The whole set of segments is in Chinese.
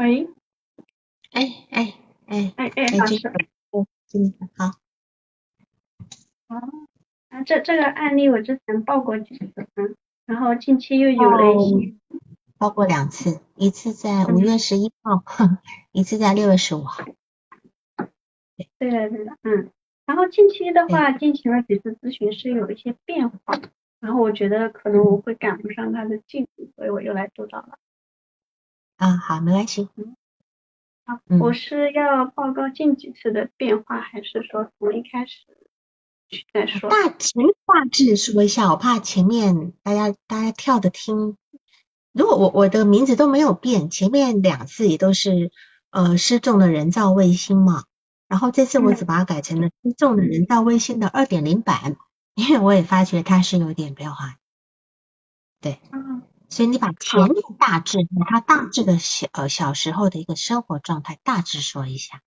喂，哎哎哎哎哎，哎，这老师，哦，今天好，哦，啊，这这个案例我之前报过几次，嗯，然后近期又有了一哦，些，报过两次，一次在五嗯，月十一号，一次在六月十五号。对的对的，嗯，然后近期的，话进行了几次咨询是有一些变化，然后我觉得可能我嗯会赶不上他的进度，所以我又来督导了。啊，好，没关系。嗯，好，我嗯，是要报告近几次的变化，还是说从一开始去再说？大前大致说一下，我怕前面大家大家跳着听。如果我我的名字都没有变，前面两次也都是呃失重的人造卫星嘛，然后这次我只嗯把它改成了失重的人造卫星的二点零版，因为我也发觉它是有点变化。对。嗯，所以你把，前面大致把他大致的小呃小时候的一个生活状态大致说一下。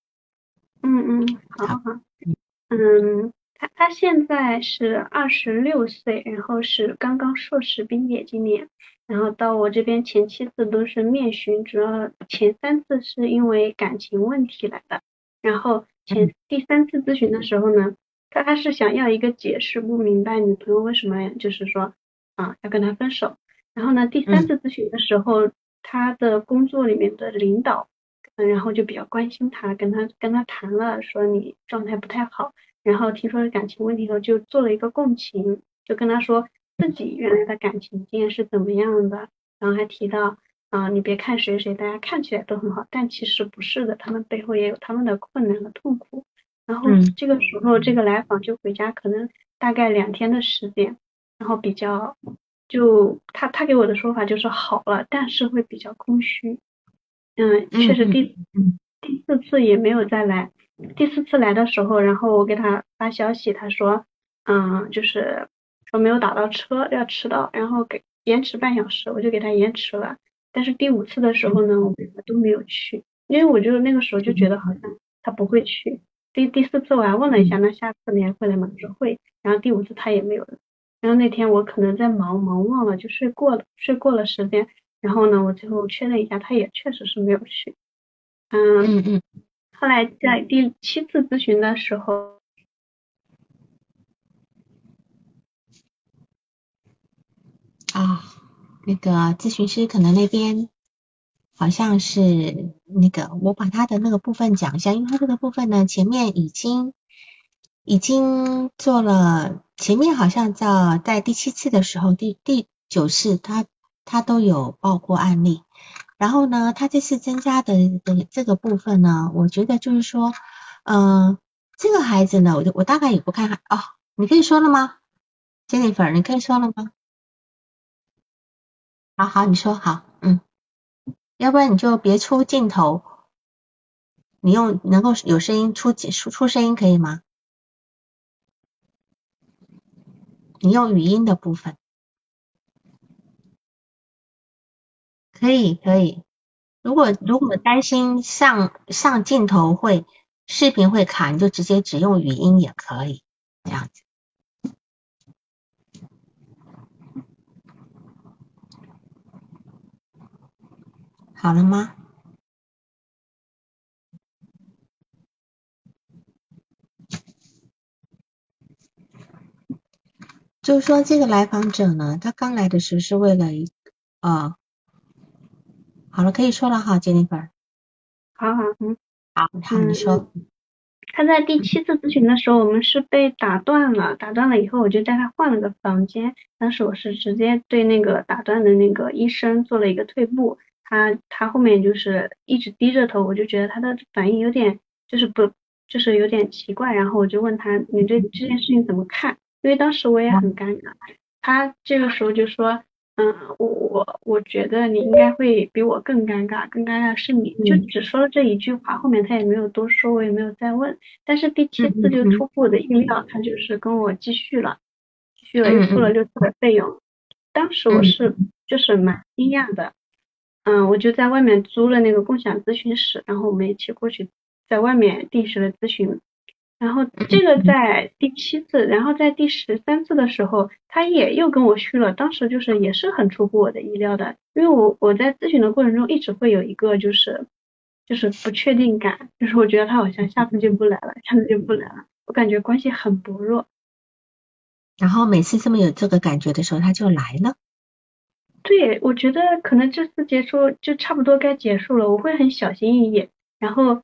嗯嗯，好好，好。嗯嗯，他他现在是二十六岁，然后是刚刚硕士毕业今年，然后到我这边前七次都是面询，主要前三次是因为感情问题来的，然后前嗯第三次咨询的时候呢，他他是想要一个解释，不明白女朋友为什么就是说啊要跟他分手，然后呢第三嗯次咨询的时候，他的工作里面的领导。嗯，然后就比较关心他，跟他跟他谈了，说你状态不太好，然后听说感情问题后，就做了一个共情，就跟他说自己原来的感情经验是怎么样的，然后还提到，啊、你别看谁谁，大家看起来都很好，但其实不是的，他们背后也有他们的困难和痛苦。然后嗯这个时候，这个来访就回家，可能大概两天的时间，然后比较，就他他给我的说法就是好了，但是会比较空虚。嗯，确实第嗯第四次也没有再来。第四次来的时候，然后我给他发消息，他说，嗯，就是说没有打到车，要迟到，然后给延迟半小时，我就给他延迟了。但是第五次的时候呢，我们俩都没有去，因为我就那个时候就觉得好像他不会去。第第四次我还问了一下，嗯那下次你还会来吗？他说会。然后第五次他也没有来。然后那天我可能在忙，忙忘了就睡过了，睡过了时间。然后呢，我最后确认一下，他也确实是没有去。嗯，嗯嗯后来在第七次咨询的时候，啊，那个咨询师可能那边好像是那个，我把他的那个部分讲一下，因为他这个部分呢，前面已经已经做了，前面好像在在第七次的时候，第第九次他他都有报过案例，然后呢，他这次增加的这个部分呢，我觉得就是说，嗯、这个孩子呢，我就我大概也不看哦，你可以说了吗？Jennifer，你可以说了吗？好好，你说好，嗯，要不然你就别出镜头，你用能够有声音出出出声音可以吗？你用语音的部分可以可以。如果如果担心上上镜头会视频会卡，你就直接只用语音也可以，这样子。好了吗？就是说这个来访者呢，他刚来的时候是为了一呃，好了，可以说了哈，Jennifer。好好，嗯好，好，你嗯，说。他在第七次咨询的时候，我们是被打断了，打断了以后，我就带他换了个房间。当时我是直接对那个打断的那个医生做了一个退步，他他后面就是一直低着头，我就觉得他的反应有点就是不就是有点奇怪，然后我就问他你对这件事情怎么看？因为当时我也很尴尬，他这个时候就说，嗯，我我我觉得你应该会比我更尴尬，更尴尬是你，就嗯只说了这一句话，后面他也没有多说，我也没有再问。但是第七嗯次就嗯出乎我的意料，他就是跟我继续了，继续了嗯又付了嗯六次的费用。当时我嗯是就是蛮惊讶的，嗯，我就在外面租了那个共享咨询室，然后我们一起过去在外面定时的咨询。然后这个在第七次，然后在第十三次的时候，他也又跟我续了，当时就是也是很出乎我的意料的，因为我我在咨询的过程中一直会有一个就是就是不确定感，就是我觉得他好像下次就不来了，下次就不来了，我感觉关系很薄弱。然后每次这么有这个感觉的时候，他就来了。对，我觉得可能这次结束就差不多该结束了，我会很小心翼翼，然后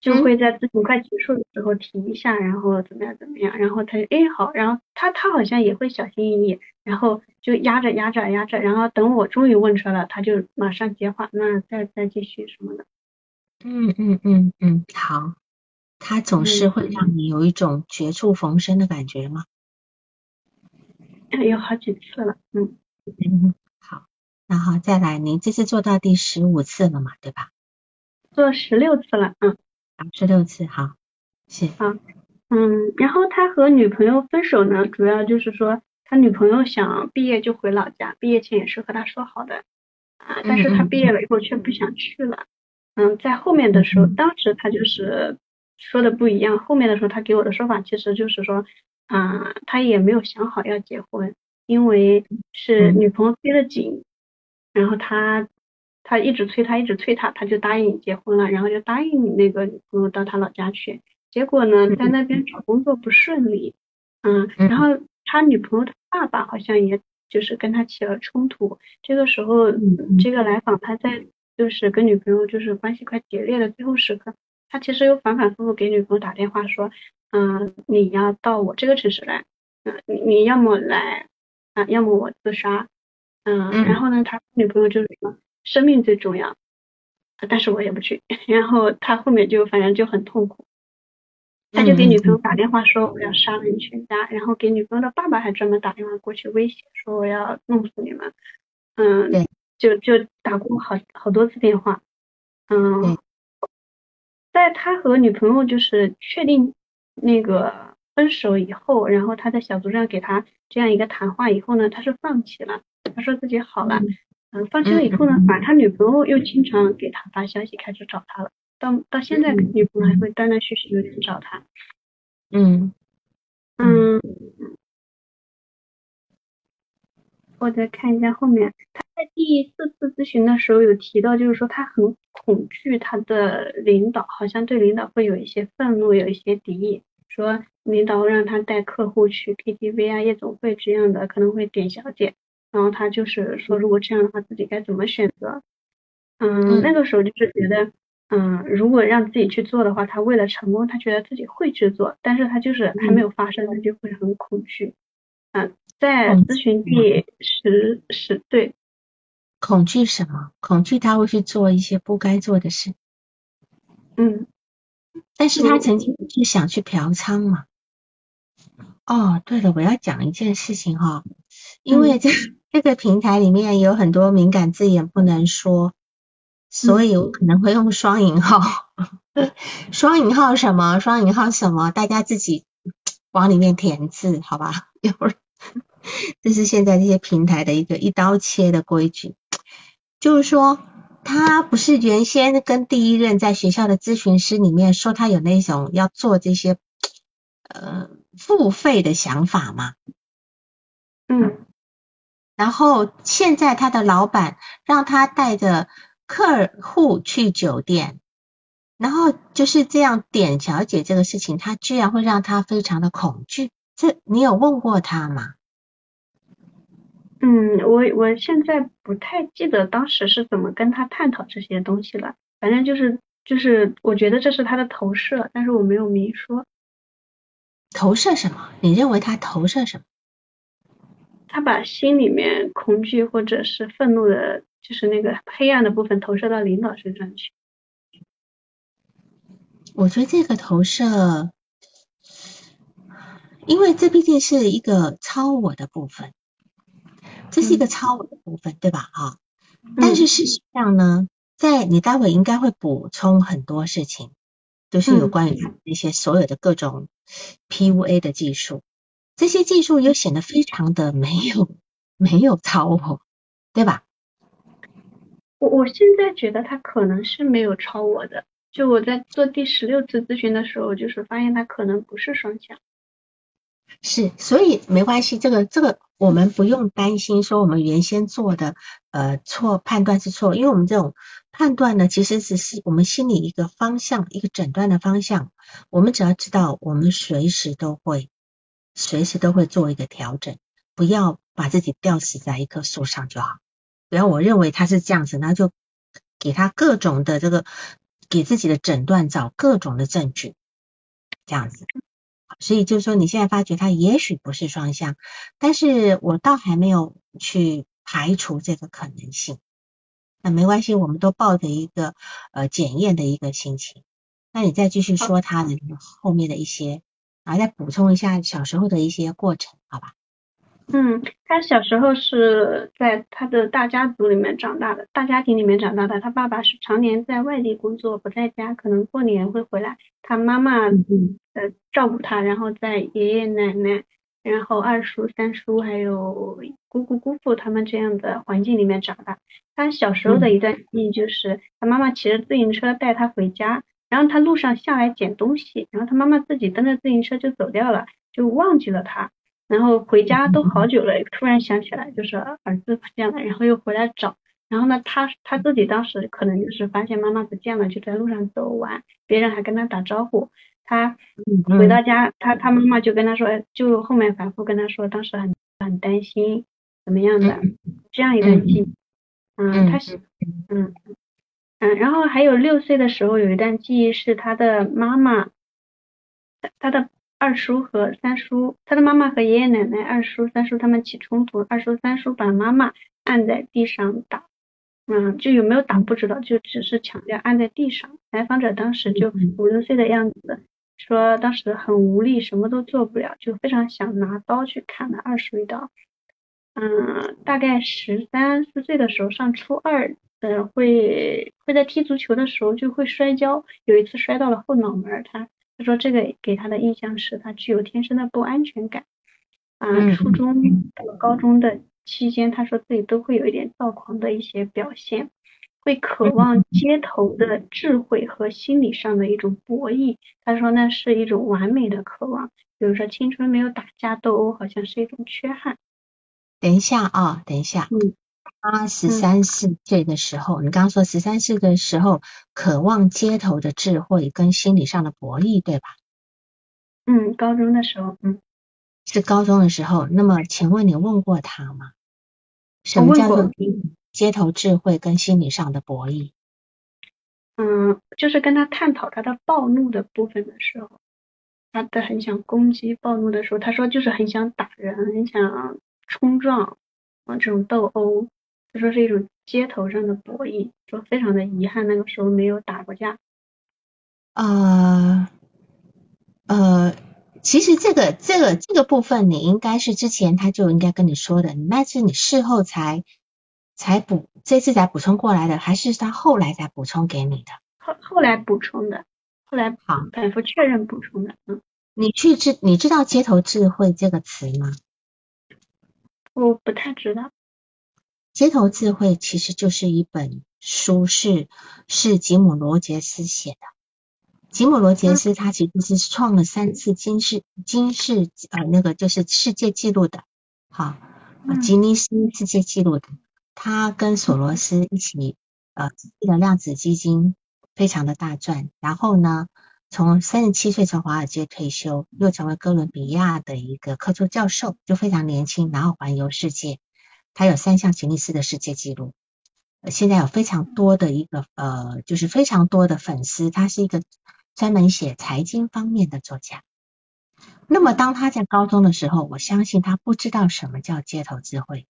就会在咨询快结束的时候提一下，然后怎么样怎么样，然后他就哎好，然后他他好像也会小心翼翼，然后就压着压着压着，然后等我终于问出来了，他就马上接话，那再再继续什么的。嗯嗯嗯嗯，好，他总是会让你有一种绝处逢生的感觉吗？有好几次了，嗯嗯。好，那好再来，您这次做到第十五次了嘛，对吧？做十六次了，嗯，十六次，好，是，好，嗯，然后他和女朋友分手呢，主要就是说他女朋友想毕业就回老家，毕业前也是和他说好的，啊，但是他毕业了以后却不想去了，嗯，在后面的时候，当时他就是说的不一样，后面的时候他给我的说法其实就是说，啊，他也没有想好要结婚，因为是女朋友逼得紧。然后他他一直催他，一直催他，他就答应结婚了，然后就答应你那个女朋友到他老家去。结果呢，在那边找工作不顺利，嗯，然后他女朋友的爸爸好像也就是跟他起了冲突。这个时候，这个来访他在就是跟女朋友就是关系快决裂的最后时刻，他其实又反反复复给女朋友打电话说，嗯，你要到我这个城市来，嗯，你你要么来啊，要么我自杀。嗯，然后呢，他女朋友就是说生命最重要，但是我也不去。然后他后面就反正就很痛苦，他就给女朋友打电话说我要杀了你全家，然后给女朋友的爸爸还专门打电话过去威胁说我要弄死你们。嗯，就就打过好好多次电话。嗯，在他和女朋友就是确定那个分手以后，然后他在小组上给他这样一个谈话以后呢，他是放弃了。他说自己好了，嗯，放弃了以后呢，反正他女朋友又经常给他发消息，开始找他了。到到现在，女朋友还会断断续续有点找他。嗯嗯，我再看一下后面，他在第四次咨询的时候有提到，就是说他很恐惧他的领导，好像对领导会有一些愤怒，有一些敌意，说领导让他带客户去 KTV 啊、夜总会这样的，可能会点小姐。然后他就是说，如果这样的话，自己该怎么选择？嗯，那个时候就是觉得，嗯，如果让自己去做的话，他为了成功，他觉得自己会去做，但是他就是还没有发生，他就会很恐惧。嗯，在咨询第十十对，恐惧什么？恐惧他会去做一些不该做的事。嗯，但是他曾经是想去嫖娼嘛？哦，对了，我要讲一件事情哈，因为这。这个平台里面有很多敏感字眼不能说，所以我可能会用双引号。双引号什么？双引号什么？大家自己往里面填字，好吧？一会儿，这是现在这些平台的一个一刀切的规矩，就是说他不是原先跟第一任在学校的咨询师里面说他有那种要做这些呃付费的想法吗？嗯。然后现在他的老板让他带着客户去酒店，然后就是这样点小姐这个事情，他居然会让他非常的恐惧。这你有问过他吗？嗯，我我现在不太记得当时是怎么跟他探讨这些东西了。反正就是就是，我觉得这是他的投射，但是我没有明说。投射什么？你认为他投射什么？他把心里面恐惧或者是愤怒的，就是那个黑暗的部分投射到领导身上去。我觉得这个投射，因为这毕竟是一个超我的部分，这是一个超我的部分，对吧？啊。但是事实上呢，在你待会应该会补充很多事情，就是有关于那些所有的各种 PUA 的技术。这些技术又显得非常的没有没有超我，对吧？我我现在觉得他可能是没有超我的。就我在做第十六次咨询的时候，就是发现他可能不是双向。是，所以没关系，这个这个我们不用担心说我们原先做的呃错判断是错，因为我们这种判断呢，其实只是我们心里一个方向，一个诊断的方向，我们只要知道，我们随时都会随时都会做一个调整，不要把自己吊死在一棵树上就好，不要我认为他是这样子，那就给他各种的这个给自己的诊断找各种的证据，这样子。所以就是说，你现在发觉他也许不是双向，但是我倒还没有去排除这个可能性。那没关系，我们都抱着一个呃检验的一个心情。那你再继续说他的后面的一些，然后再补充一下小时候的一些过程，好吧？嗯，他小时候是在他的大家族里面长大的，大家庭里面长大的。他爸爸是常年在外地工作，不在家，可能过年会回来。他妈妈呃照顾他，然后在爷爷奶奶、然后二叔、三叔还有姑姑、姑父他们这样的环境里面长大。他小时候的一段记忆就是，他妈妈骑着自行车带他回家，然后他路上下来捡东西，然后他妈妈自己蹬着自行车就走掉了，就忘记了他。然后回家都好久了，突然想起来就是儿子不见了，然后又回来找。然后呢，他他自己当时可能就是发现妈妈不见了，就在路上走完，别人还跟他打招呼。他回到家，他他妈妈就跟他说，就后面反复跟他说，当时很很担心怎么样的这样一段记忆。嗯，他是嗯嗯，然后还有六岁的时候有一段记忆是他的妈妈，他的。二叔和三叔，他的妈妈和爷爷奶奶、二叔、三叔他们起冲突，二叔、三叔把妈妈按在地上打，嗯，就有没有打不知道，就只是强调按在地上。来访者当时就五六岁的样子，说当时很无力，什么都做不了，就非常想拿刀去砍了二叔一刀。嗯，大概十三四岁的时候，上初二，呃，会会在踢足球的时候就会摔跤，有一次摔到了后脑门，他。他说这个给他的印象是他具有天生的不安全感啊，初中到高中的期间，他说自己都会有一点躁狂的一些表现，会渴望街头的智慧和心理上的一种博弈。他说那是一种完美的渴望，比如说青春没有打架斗殴，好像是一种缺憾。等一下啊，等一下。嗯。他十三四岁的时候，你刚刚说十三岁的时候，渴望街头的智慧跟心理上的博弈，对吧？嗯，高中的时候，嗯，是高中的时候。那么，请问你问过他吗？什么叫做街头智慧跟心理上的博弈？嗯，就是跟他探讨他的暴怒的部分的时候，他的很想攻击暴怒的时候，他说就是很想打人，很想冲撞啊，这种斗殴。他说是一种街头上的博弈，说非常的遗憾那个时候没有打过架。呃呃，其实这个这个这个部分你应该是之前他就应该跟你说的，那是你事后才才补这次才补充过来的，还是他后来才补充给你的？后后来补充的，后来好反复确认补充的。嗯，你去知你知道街头智慧这个词吗？我不太知道。街头智慧其实就是一本书，是是吉姆罗杰斯写的。吉姆罗杰斯他其实是创了三次金世金世呃那个就是世界纪录的，好吉尼斯世界纪录的。他跟索罗斯一起呃了量子基金，非常的大赚。然后呢，从三十七岁从华尔街退休，又成为哥伦比亚的一个客座教授，就非常年轻，然后环游世界。他有三项吉尼斯的世界纪录，现在有非常多的一个呃，就是非常多的粉丝。他是一个专门写财经方面的作家。那么当他在高中的时候，我相信他不知道什么叫街头智慧。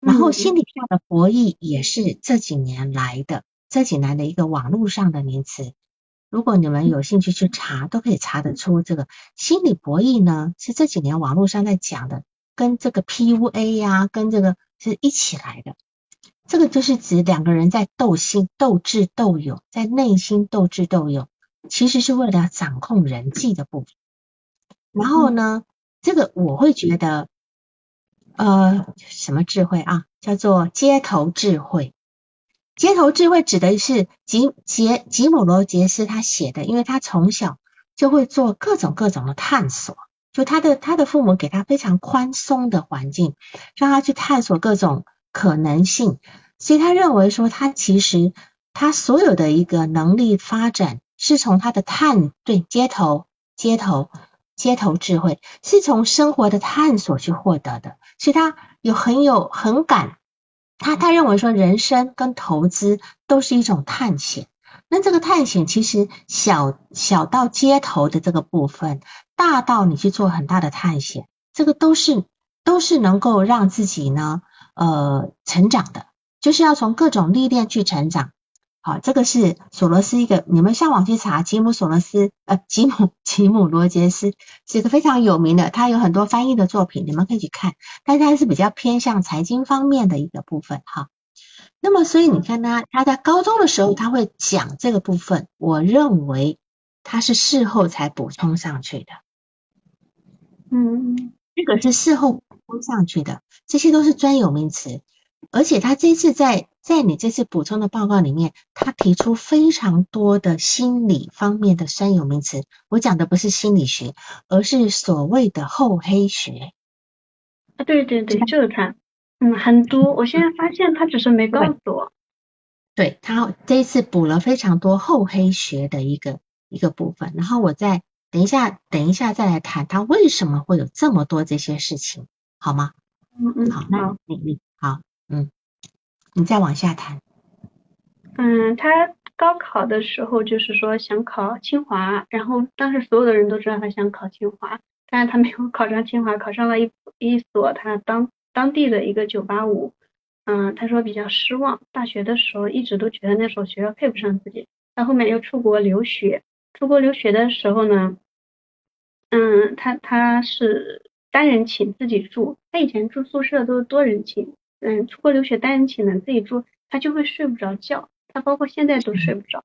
然后心理上的博弈也是这几年来的，这几年的一个网络上的名词。如果你们有兴趣去查，都可以查得出这个心理博弈呢，是这几年网络上在讲的。跟这个 PUA 呀，跟这个是一起来的。这个就是指两个人在斗心、斗智、斗勇，在内心斗智斗勇，其实是为了掌控人际的部分。然后呢，这个我会觉得，呃，什么智慧啊？叫做街头智慧。街头智慧指的是吉杰吉姆罗杰斯他写的，因为他从小就会做各种各种的探索。就他的他的父母给他非常宽松的环境，让他去探索各种可能性，所以他认为说他其实他所有的一个能力发展是从他的探对街头街头街头智慧是从生活的探索去获得的，所以他有很有很感，他他认为说人生跟投资都是一种探险。那这个探险其实小小到街头的这个部分，大到你去做很大的探险，这个都是都是能够让自己呢呃成长的，就是要从各种历练去成长。好，这个是索罗斯一个，你们上网去查吉姆索罗斯呃吉姆吉姆罗杰斯是一个非常有名的，他有很多翻译的作品，你们可以去看，但是他是比较偏向财经方面的一个部分哈。那么，所以你看他，他在高中的时候他会讲这个部分，我认为他是事后才补充上去的。嗯，这个是事后补充上去的，这些都是专有名词。而且他这次在在你这次补充的报告里面，他提出非常多的心理方面的专有名词。我讲的不是心理学，而是所谓的厚黑学。啊，对对对，就是他。嗯，很多。我现在发现他只是没告诉我。对他这一次补了非常多厚黑学的一个一个部分，然后我再等一下，等一下再来谈他为什么会有这么多这些事情，好吗？嗯嗯。好，那你你好，嗯，你再往下谈。嗯，他高考的时候就是说想考清华，然后当时所有的人都知道他想考清华，但是他没有考上清华，考上了一一所他当。当地的一个九八五，嗯，他说比较失望。大学的时候一直都觉得那所学校配不上自己，到后面又出国留学。出国留学的时候呢，嗯，他他是单人寝自己住，他以前住宿舍都是多人寝，嗯，出国留学单人寝呢自己住，他就会睡不着觉，他包括现在都睡不着。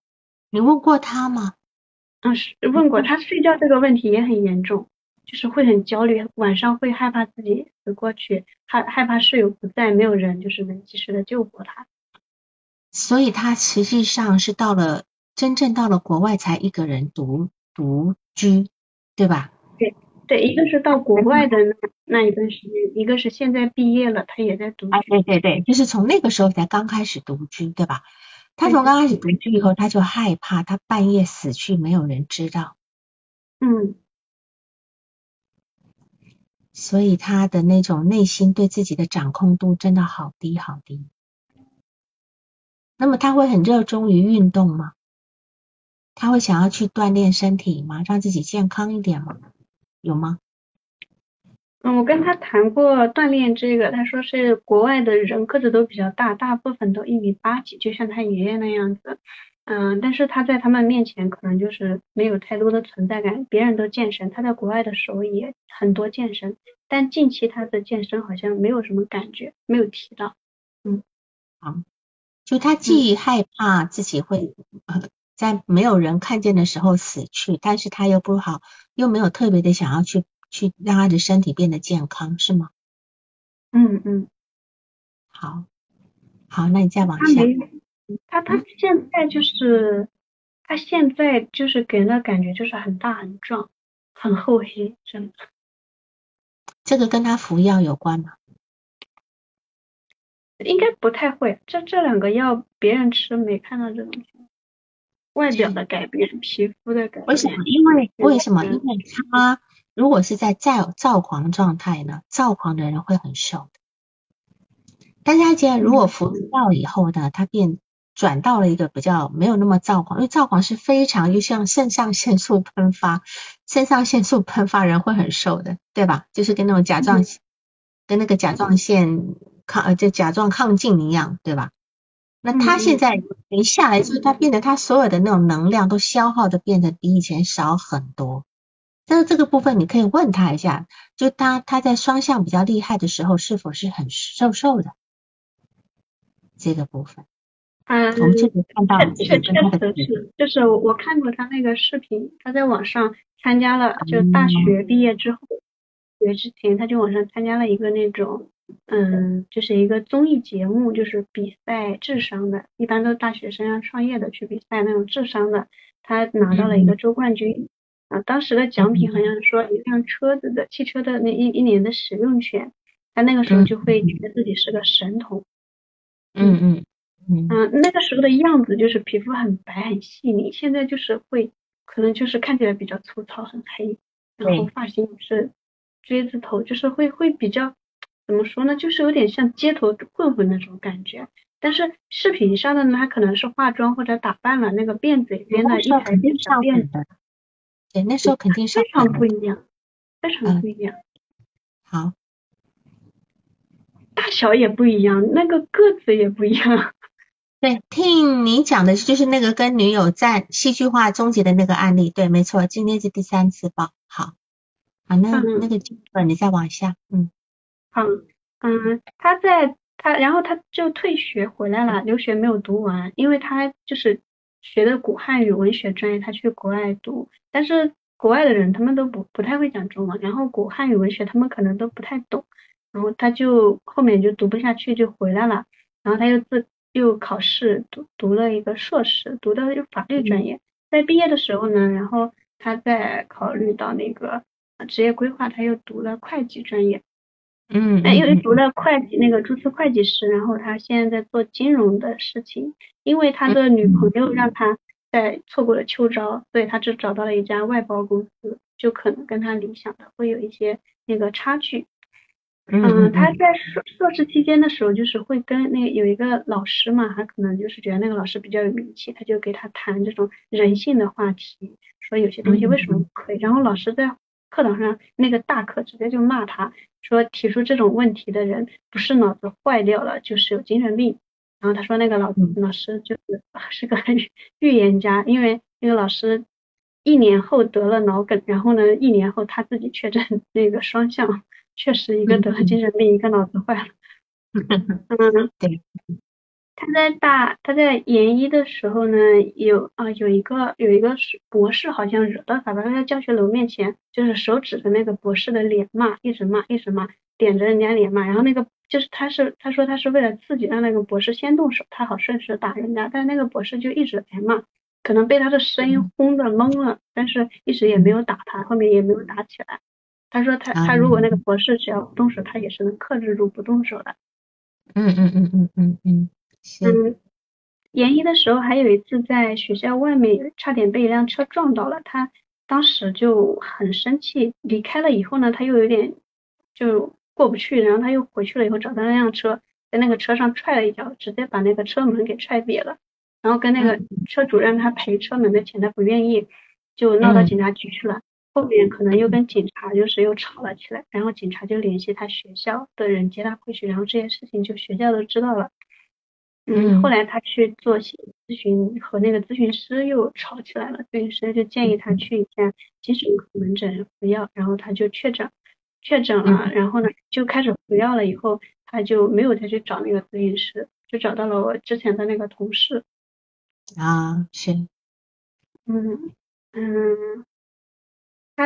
你问过他吗？嗯，是问过，他睡觉这个问题也很严重。就是会很焦虑，晚上会害怕自己死过去，害害怕室友不在，没有人就是能及时的救活他。所以他实际上是到了真正到了国外才一个人独独居，对吧？对对，一个是到国外的那那一段时间，一个是现在毕业了，他也在独居。对对对，就是从那个时候才刚开始独居，对吧？他从刚开始独居以后，他就害怕他半夜死去，没有人知道。嗯。所以他的那种内心对自己的掌控度真的好低好低。那么他会很热衷于运动吗？他会想要去锻炼身体吗？让自己健康一点吗？有吗？嗯，我跟他谈过锻炼这个，他说是国外的人个子都比较大，大部分都一米八几，就像他爷爷那样子。嗯，但是他在他们面前可能就是没有太多的存在感，别人都健身，他在国外的时候也很多健身，但近期他的健身好像没有什么感觉，没有提到。嗯，好，就他既害怕自己会在没有人看见的时候死去，但是他又不好，又没有特别的想要去去让他的身体变得健康，是吗？嗯嗯，好，好，那你再往下。他他现在就是，他现在就是给人的感觉就是很大很壮，很厚黑，真的。这个跟他服药有关吗？应该不太会，这这两个药别人吃没看到这种外表的改变，皮肤的改变。为什么？因为为什么？因为他如果是在躁躁狂状态呢？躁狂的人会很瘦的。但是他既然如果服药以后呢，他变。转到了一个比较没有那么躁狂，因为躁狂是非常就像肾上腺素喷发，肾上腺素喷发人会很瘦的，对吧？就是跟那种甲状跟那个甲状腺抗呃就甲状亢进一样，对吧？那他现在一下来之后，他变得他所有的那种能量都消耗的变得比以前少很多。但是这个部分你可以问他一下，就他他在双向比较厉害的时候是否是很瘦瘦的这个部分。嗯，从这里看到，确确实是，就是我看过他那个视频，他在网上参加了，就大学毕业之后，学之前他就网上参加了一个那种，嗯，就是一个综艺节目，就是比赛智商的，一般都是大学生要创业的去比赛那种智商的，他拿到了一个周冠军，啊，当时的奖品好像说一辆车子的汽车的那一一年的使用权，他那个时候就会觉得自己是个神童。嗯嗯嗯嗯，那个时候的样子就是皮肤很白很细腻，现在就是会可能就是看起来比较粗糙很黑，然后发型是锥子头，就是会会比较怎么说呢，就是有点像街头混混那种感觉。但是视频上的呢，他可能是化妆或者打扮了，那个辫子编的一排小辫子。对，那时候肯定是非常不一样，非常不一样。好，大小也不一样，那个个子也不一样。对，听你讲的就是那个跟女友战戏剧化终结的那个案例。对，没错，今天是第三次报。好，好，那那个你再往下，嗯。好，嗯，他在。他然后他就退学回来了，留学没有读完，因为他就是学的古汉语文学专业，他去国外读，但是国外的人他们都不不太会讲中文，然后古汉语文学他们可能都不太懂，然后他就后面就读不下去就回来了，然后他又自又考试读读了一个硕士，读的是法律专业，在毕业的时候呢，然后他在考虑到那个职业规划，他又读了会计专业。嗯，因为读了会计那个注册会计师，然后他现在在做金融的事情。因为他的女朋友让他在错过了秋招，所以他只找到了一家外包公司，就可能跟他理想的会有一些那个差距。嗯，他在硕硕士期间的时候，就是会跟那有一个老师嘛，他可能就是觉得那个老师比较有名气，他就给他谈这种人性的话题，说有些东西为什么不可以。然后老师在课堂上那个大课直接就骂他。说提出这种问题的人不是脑子坏掉了，就是有精神病。然后他说那个老老师就是 是个预言家，因为那个老师一年后得了脑梗，然后呢一年后他自己确诊那个双向，确实一个得了精神病，一个脑子坏了。嗯，对。他在大他在研一的时候呢，有啊有一个有一个博士好像惹到他，了他在教学楼面前就是手指着那个博士的脸骂，一直骂一直骂，点着人家脸骂。然后那个就是他是他说他是为了刺激让那个博士先动手，他好顺势打人家。但是那个博士就一直挨骂，可能被他的声音轰的懵了，但是一直也没有打他，后面也没有打起来。他说他他如果那个博士只要不动手，他也是能克制住不动手的。嗯嗯嗯嗯嗯嗯。嗯，研一的时候还有一次在学校外面差点被一辆车撞到了，他当时就很生气。离开了以后呢，他又有点就过不去，然后他又回去了以后找到那辆车，在那个车上踹了一脚，直接把那个车门给踹瘪了。然后跟那个车主让他赔车门的钱，他不愿意，就闹到警察局去了。后面可能又跟警察就是又吵了起来，然后警察就联系他学校的人接他回去，然后这些事情就学校都知道了。嗯，后来他去做心理咨询，和那个咨询师又吵起来了。咨询师就建议他去一家精神科门诊服药，然后他就确诊，确诊了，然后呢就开始服药了。以后他就没有再去找那个咨询师，就找到了我之前的那个同事。啊，是。嗯嗯，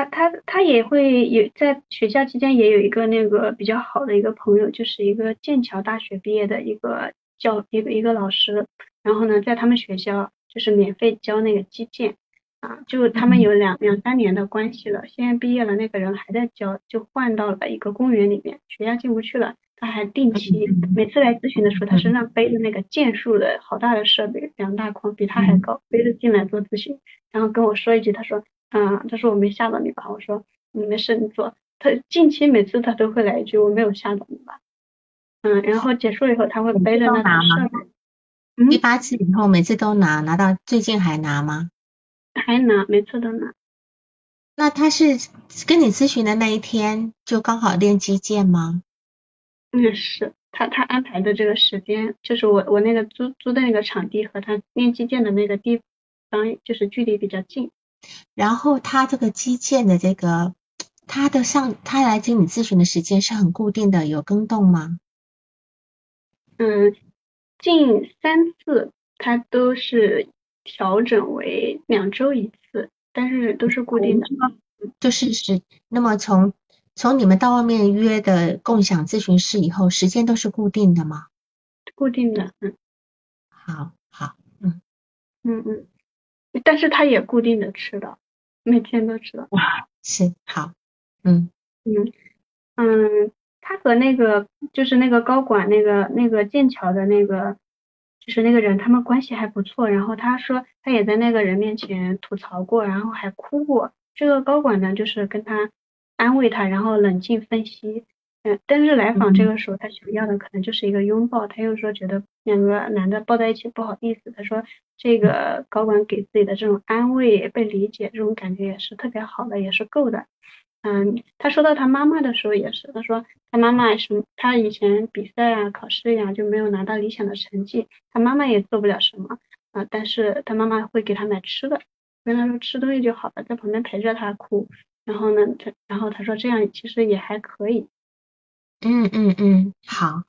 他他他也会有在学校期间也有一个那个比较好的一个朋友，就是一个剑桥大学毕业的一个。教一个一个老师，然后呢，在他们学校就是免费教那个击剑啊，就他们有两两三年的关系了。现在毕业了，那个人还在教，就换到了一个公园里面，学校进不去了。他还定期每次来咨询的时候，他身上背着那个剑术的好大的设备，两大筐，比他还高，背着进来做咨询，然后跟我说一句，他说，嗯，他说我没吓到你吧？我说，你没事，你坐。他近期每次他都会来一句，我没有吓到你吧？嗯，然后结束以后，他会背着那个设备。第八次以后，每次都拿，拿到最近还拿吗？还拿，每次都拿。那他是跟你咨询的那一天就刚好练击剑吗？嗯，是他他安排的这个时间，就是我我那个租租的那个场地和他练击剑的那个地方，就是距离比较近。然后他这个基建的这个，他的上他来经你咨询的时间是很固定的，有更动吗？嗯，近三次它都是调整为两周一次，但是都是固定的。就是是，那么从从你们到外面约的共享咨询室以后，时间都是固定的吗？固定的，嗯。好，好，嗯，嗯嗯，但是他也固定的吃的，每天都吃的。哇，是好，嗯嗯嗯，他和那个就是那个高管那个那个剑桥的那个就是那个人，他们关系还不错。然后他说他也在那个人面前吐槽过，然后还哭过。这个高管呢，就是跟他安慰他，然后冷静分析。嗯，但是来访这个时候，他想要的可能就是一个拥抱。他又说觉得两个男的抱在一起不好意思。他说这个高管给自己的这种安慰、被理解这种感觉也是特别好的，也是够的。嗯，他说到他妈妈的时候也是，他说他妈妈什么，他以前比赛啊、考试呀就没有拿到理想的成绩，他妈妈也做不了什么啊，但是他妈妈会给他买吃的，跟他说吃东西就好了，在旁边陪着他哭。然后呢，他然后他说这样其实也还可以。嗯嗯嗯，好，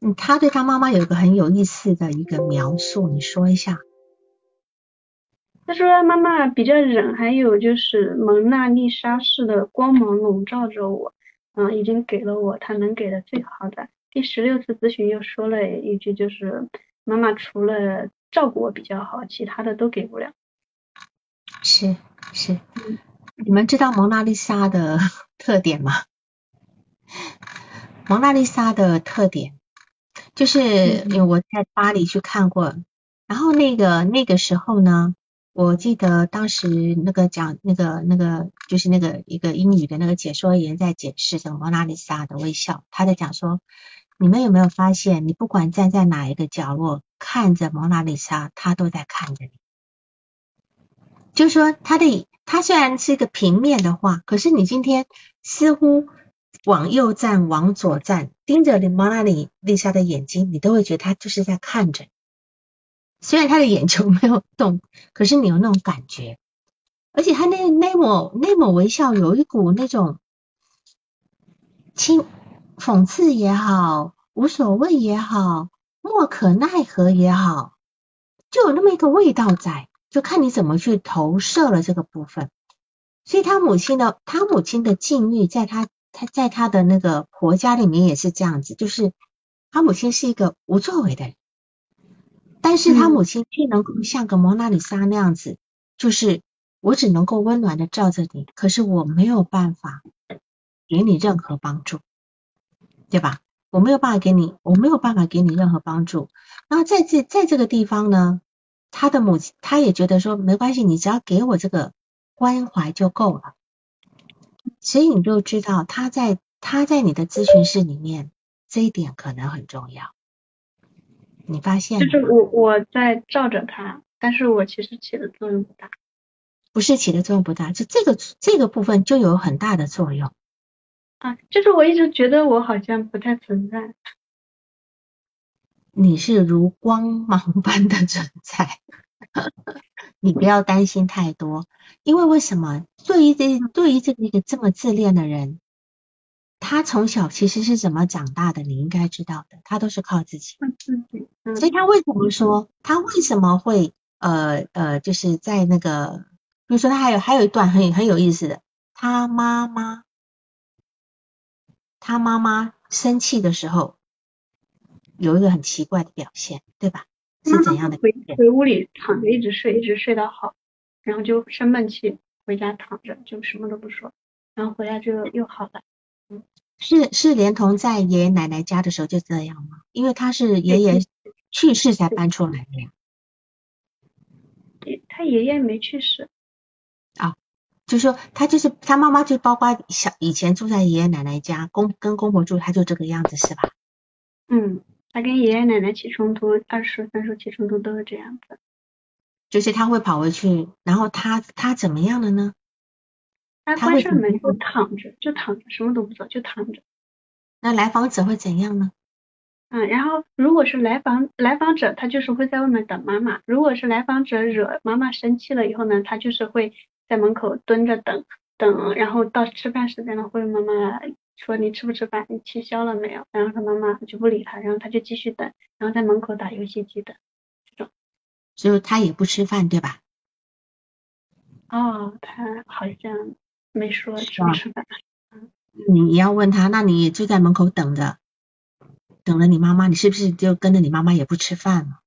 嗯，他对他妈妈有一个很有意思的一个描述，你说一下。他说妈妈比较忍，还有就是蒙娜丽莎式的光芒笼罩着我，嗯，已经给了我他能给的最好的。第十六次咨询又说了一句，就是妈妈除了照顾我比较好，其他的都给不了。是是，你们知道蒙娜丽莎的 特点吗？蒙娜丽莎的特点就是，因为我在巴黎去看过，然后那个那个时候呢，我记得当时那个讲那个那个就是那个一个英语的那个解说员在解释这个蒙娜丽莎的微笑，他在讲说，你们有没有发现，你不管站在哪一个角落看着蒙娜丽莎，她都在看着你，就是说，她的他虽然是一个平面的画，可是你今天似乎。往右站，往左站，盯着蒙娜丽莎的眼睛，你都会觉得她就是在看着。虽然她的眼球没有动，可是你有那种感觉。而且她那那抹那抹微笑，有一股那种轻讽刺也好，无所谓也好，莫可奈何也好，就有那么一个味道在，就看你怎么去投射了这个部分。所以他母亲的他母亲的境遇，在他。他在他的那个婆家里面也是这样子，就是他母亲是一个无作为的人，但是他母亲却能够像个蒙娜丽莎那样子，就是我只能够温暖的照着你，可是我没有办法给你任何帮助，对吧？我没有办法给你，我没有办法给你任何帮助。那在这在这个地方呢，他的母亲他也觉得说没关系，你只要给我这个关怀就够了。所以你就知道他在他在你的咨询室里面这一点可能很重要。你发现就是我我在照着他，但是我其实起的作用不大。不是起的作用不大，就这个这个部分就有很大的作用。啊，就是我一直觉得我好像不太存在。你是如光芒般的存在。你不要担心太多，因为为什么？对于这对于这个一个这么自恋的人，他从小其实是怎么长大的？你应该知道的，他都是靠自己。所以他为什么说他为什么会呃呃，就是在那个，比如说他还有还有一段很很有意思的，他妈妈他妈妈生气的时候有一个很奇怪的表现，对吧？是怎样的？回回屋里躺着，一直睡，一直睡到好，然后就生闷气，回家躺着，就什么都不说，然后回来就又好了。嗯，是是，连同在爷爷奶奶家的时候就这样吗？因为他是爷爷去世才搬出来的呀。他爷爷没去世。啊，就说他就是他妈妈，就包括小以前住在爷爷奶奶家，公跟公婆住，他就这个样子是吧？嗯。他跟爷爷奶奶起冲突，二叔三叔起冲突都是这样子，就是他会跑回去，然后他他怎么样了呢？他关上门就躺着，就躺着，什么都不做，就躺着。那来访者会怎样呢？嗯，然后如果是来访来访者，他就是会在外面等妈妈。如果是来访者惹妈妈生气了以后呢，他就是会在门口蹲着等等，然后到吃饭时间了会妈妈。说你吃不吃饭？你气消了没有？然后他妈妈就不理他，然后他就继续等，然后在门口打游戏机等这种。就他也不吃饭，对吧？哦，他好像没说吃不吃饭。你你要问他，那你就在门口等着，等了你妈妈，你是不是就跟着你妈妈也不吃饭了？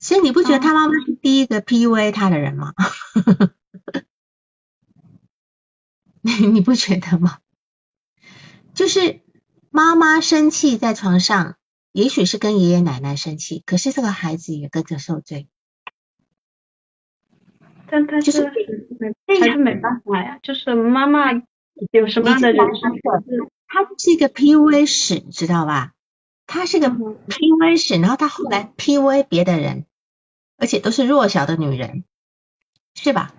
所以你不觉得他妈妈是第一个 PUA 他的人吗？你不觉得吗？就是妈妈生气在床上，也许是跟爷爷奶奶生气，可是这个孩子也跟着受罪。但他就是没，还是没办法呀。就是妈妈有什么样的人生，他是一个 PUA 史，知道吧？他是个 PUA 史，然后他后来 PUA 别的人，而且都是弱小的女人，是吧？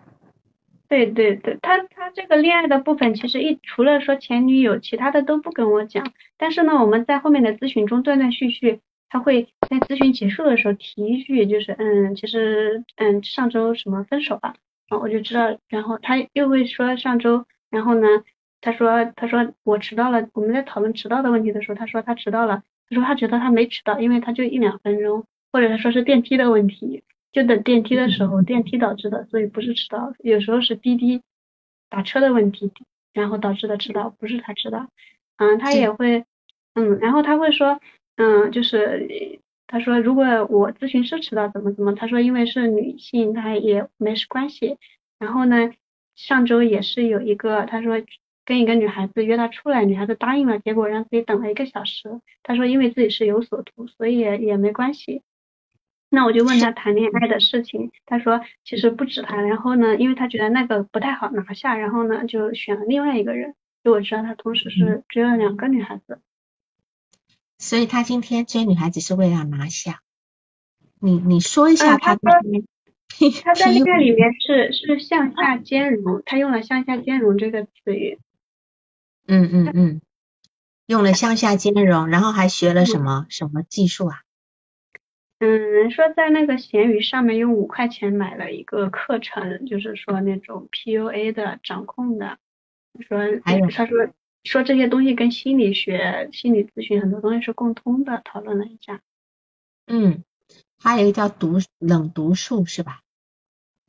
对对对，他他这个恋爱的部分其实一除了说前女友，其他的都不跟我讲。但是呢，我们在后面的咨询中断断续续，他会在咨询结束的时候提一句，就是嗯，其实嗯上周什么分手了，然后我就知道，然后他又会说上周，然后呢，他说他说我迟到了，我们在讨论迟到的问题的时候，他说他迟到了，他说他觉得他没迟到，因为他就一两分钟，或者他说是电梯的问题。就等电梯的时候，电梯导致的，所以不是迟到。有时候是滴滴打车的问题，然后导致的迟到，不是他迟到。嗯，他也会，嗯，然后他会说，嗯，就是他说如果我咨询师迟到怎么怎么，他说因为是女性，他也没事关系。然后呢，上周也是有一个，他说跟一个女孩子约他出来，女孩子答应了，结果让自己等了一个小时。他说因为自己是有所图，所以也也没关系。那我就问他谈恋爱的事情，他说其实不止他，然后呢，因为他觉得那个不太好拿下，然后呢就选了另外一个人，就我知道他同时是追了两个女孩子，所以他今天追女孩子是为了拿下。你你说一下他他他在恋爱里面是是向下兼容，他用了向下兼容这个词语。嗯嗯嗯，用了向下兼容，然后还学了什么什么技术啊？嗯，说在那个闲鱼上面用五块钱买了一个课程，就是说那种 PUA 的掌控的。说还有他说说这些东西跟心理学、心理咨询很多东西是共通的，讨论了一下。嗯，还有一个叫毒冷毒术是吧？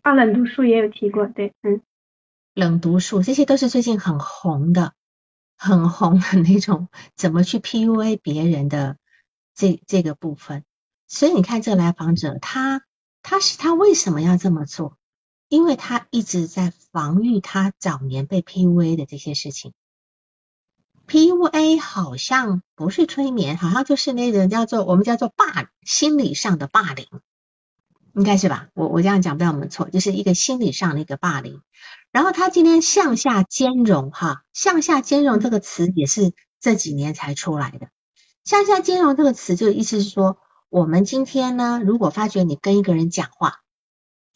啊，冷毒术也有提过，对，嗯。冷毒术这些都是最近很红的，很红的那种怎么去 PUA 别人的这这个部分。所以你看，这个来访者，他他是他为什么要这么做？因为他一直在防御他早年被 PUA 的这些事情。PUA 好像不是催眠，好像就是那个叫做我们叫做霸心理上的霸凌，应该是吧？我我这样讲不要我们错，就是一个心理上的一个霸凌。然后他今天向下兼容，哈，向下兼容这个词也是这几年才出来的。向下兼容这个词，就意思是说。我们今天呢，如果发觉你跟一个人讲话，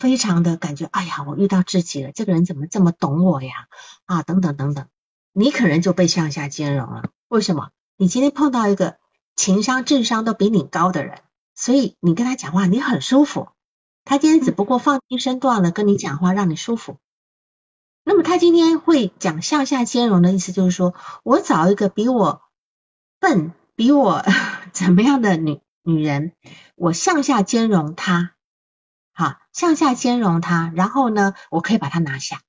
非常的感觉，哎呀，我遇到知己了，这个人怎么这么懂我呀？啊，等等等等，你可能就被向下兼容了。为什么？你今天碰到一个情商、智商都比你高的人，所以你跟他讲话你很舒服。他今天只不过放低身段了跟你讲话，让你舒服。那么他今天会讲向下兼容的意思，就是说我找一个比我笨、比我 怎么样的女。女人，我向下兼容她，好，向下兼容她，然后呢，我可以把她拿下。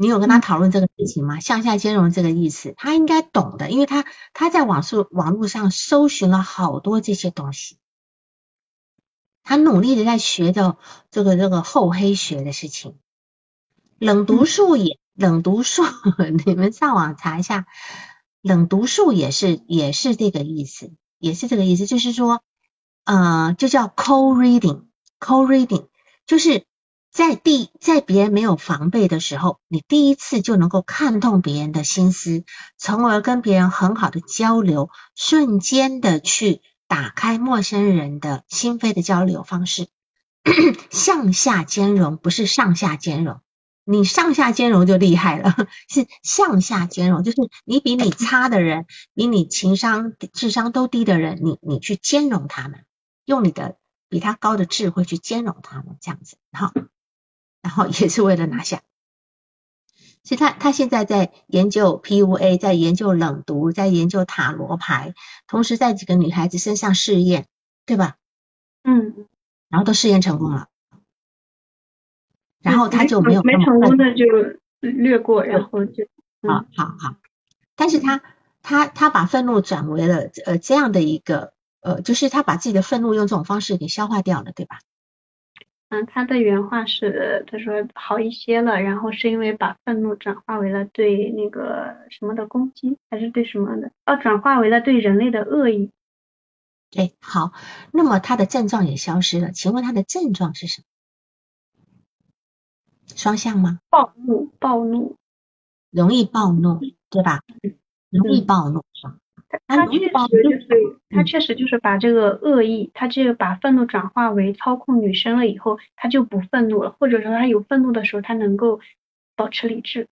你有跟他讨论这个事情吗？向下兼容这个意思，他应该懂的，因为他他在网速网络上搜寻了好多这些东西，他努力的在学着这个这个厚黑学的事情。冷读术也冷读术，你们上网查一下，冷读术也是也是这个意思。也是这个意思，就是说，呃，就叫 co reading，co reading，就是在第在别人没有防备的时候，你第一次就能够看透别人的心思，从而跟别人很好的交流，瞬间的去打开陌生人的心扉的交流方式，向下兼容，不是上下兼容。你上下兼容就厉害了，是向下兼容，就是你比你差的人，比你情商、智商都低的人，你你去兼容他们，用你的比他高的智慧去兼容他们，这样子，哈，然后也是为了拿下。所以他他现在在研究 PUA，在研究冷读，在研究塔罗牌，同时在几个女孩子身上试验，对吧？嗯，然后都试验成功了。然后他就没有没成功的就略过，然后就好好好，但是他他他把愤怒转为了呃这样的一个呃，就是他把自己的愤怒用这种方式给消化掉了，对吧？嗯，他的原话是，他说好一些了，然后是因为把愤怒转化为了对那个什么的攻击，还是对什么的？哦，转化为了对人类的恶意。对，好，那么他的症状也消失了，请问他的症状是什么？双向吗？暴怒，暴怒，容易暴怒，对吧？容易暴怒？他确实就是，他确实就是把这个恶意，他这个把愤怒转化为操控女生了以后，他就不愤怒了，或者说他有愤怒的时候，他能够保持理智。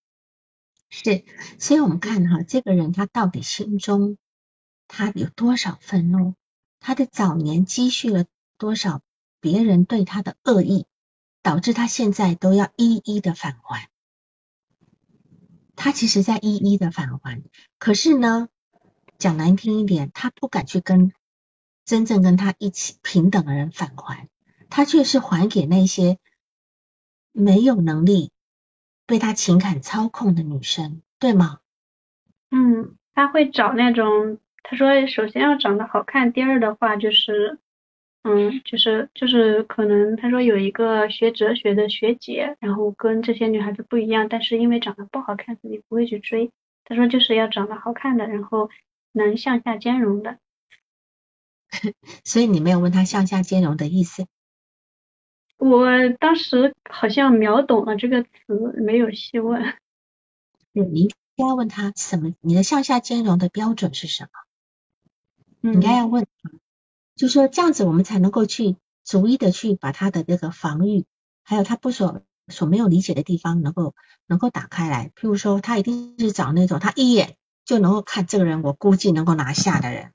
是，所以我们看哈，这个人他到底心中他有多少愤怒？他的早年积蓄了多少别人对他的恶意，导致他现在都要一一的返还？他其实在一一的返还，可是呢？讲难听一点，他不敢去跟真正跟他一起平等的人返还，他却是还给那些没有能力被他情感操控的女生，对吗？嗯，他会找那种，他说首先要长得好看，第二的话就是，嗯，就是就是可能他说有一个学哲学的学姐，然后跟这些女孩子不一样，但是因为长得不好看，自己不会去追。他说就是要长得好看的，然后。能向下兼容的，所以你没有问他向下兼容的意思。我当时好像秒懂了这个词，没有细问。你应该问他什么？你的向下兼容的标准是什么？你应该要问他，就说这样子我们才能够去逐一的去把他的这个防御，还有他不所所没有理解的地方，能够能够打开来。譬如说，他一定是找那种他一眼。就能够看这个人，我估计能够拿下的人。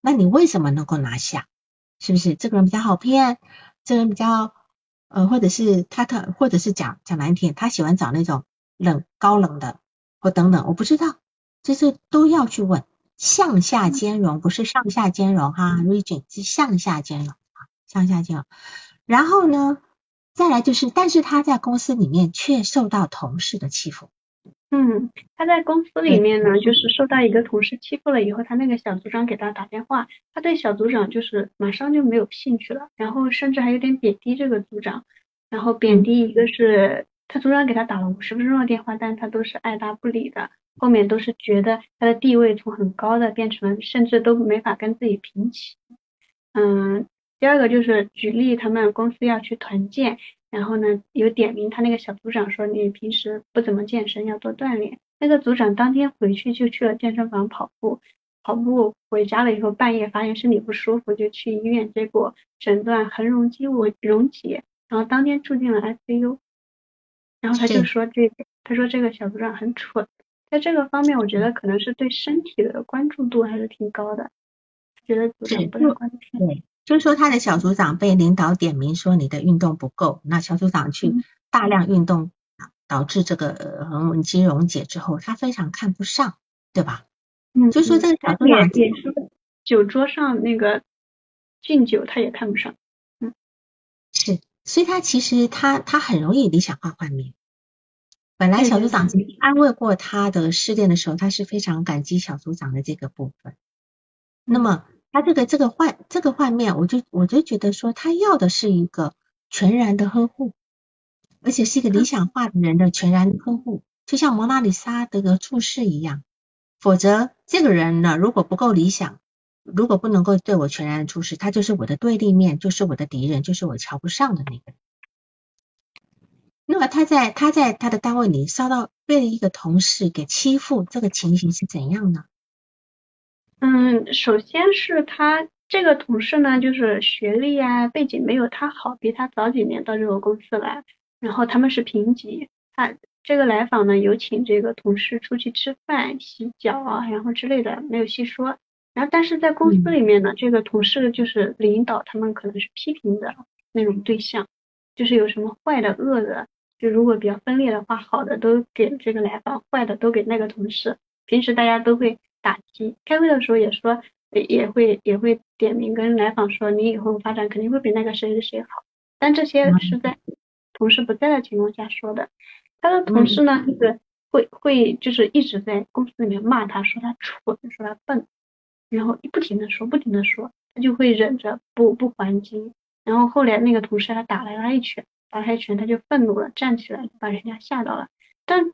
那你为什么能够拿下？是不是这个人比较好骗？这个人比较呃，或者是他他，或者是讲讲难听，他喜欢找那种冷高冷的或等等，我不知道，这是都要去问。向下兼容不是上下兼容哈，region 是向下兼容啊，向下兼容。然后呢，再来就是，但是他在公司里面却受到同事的欺负。嗯，他在公司里面呢，就是受到一个同事欺负了以后，他那个小组长给他打电话，他对小组长就是马上就没有兴趣了，然后甚至还有点贬低这个组长，然后贬低一个是他组长给他打了五十分钟的电话，但他都是爱答不理的，后面都是觉得他的地位从很高的变成了甚至都没法跟自己平起。嗯，第二个就是举例，他们公司要去团建。然后呢，有点名他那个小组长说你平时不怎么健身，要多锻炼。那个组长当天回去就去了健身房跑步，跑步回家了以后半夜发现身体不舒服，就去医院，结果诊断横容积物溶解，然后当天住进了 ICU。然后他就说这个，他说这个小组长很蠢，在这个方面我觉得可能是对身体的关注度还是挺高的，觉得组长不太关。就是说，他的小组长被领导点名说你的运动不够，那小组长去大量运动，导致这个横纹肌溶解之后，他非常看不上，对吧？嗯，就说这个小组长也是酒桌上那个敬酒，他也看不上。所以他其实他他很容易理想化幻灭。本来小组长安慰过他的失恋的时候，他是非常感激小组长的这个部分。那么。他这个这个幻这个画面，我就我就觉得说，他要的是一个全然的呵护，而且是一个理想化的人的全然呵护，就像蒙娜丽莎这个注视一样。否则，这个人呢，如果不够理想，如果不能够对我全然注视，他就是我的对立面，就是我的敌人，就是我瞧不上的那个。那么他在他在他的单位里遭到被一个同事给欺负，这个情形是怎样呢？嗯，首先是他这个同事呢，就是学历啊背景没有他好，比他早几年到这个公司来，然后他们是平级，他这个来访呢有请这个同事出去吃饭、洗脚啊，然后之类的没有细说，然后但是在公司里面呢，这个同事就是领导他们可能是批评的那种对象，就是有什么坏的、恶的，就如果比较分裂的话，好的都给这个来访，坏的都给那个同事，平时大家都会。打击开会的时候也说，也会也会点名跟来访说，你以后发展肯定会比那个谁谁谁好。但这些是在同事不在的情况下说的。他的同事呢，就是会会就是一直在公司里面骂他，说他蠢，说他笨，然后不停的说，不停的说，他就会忍着不不还击。然后后来那个同事还打了他一拳，打他一拳他就愤怒了，站起来把人家吓到了。但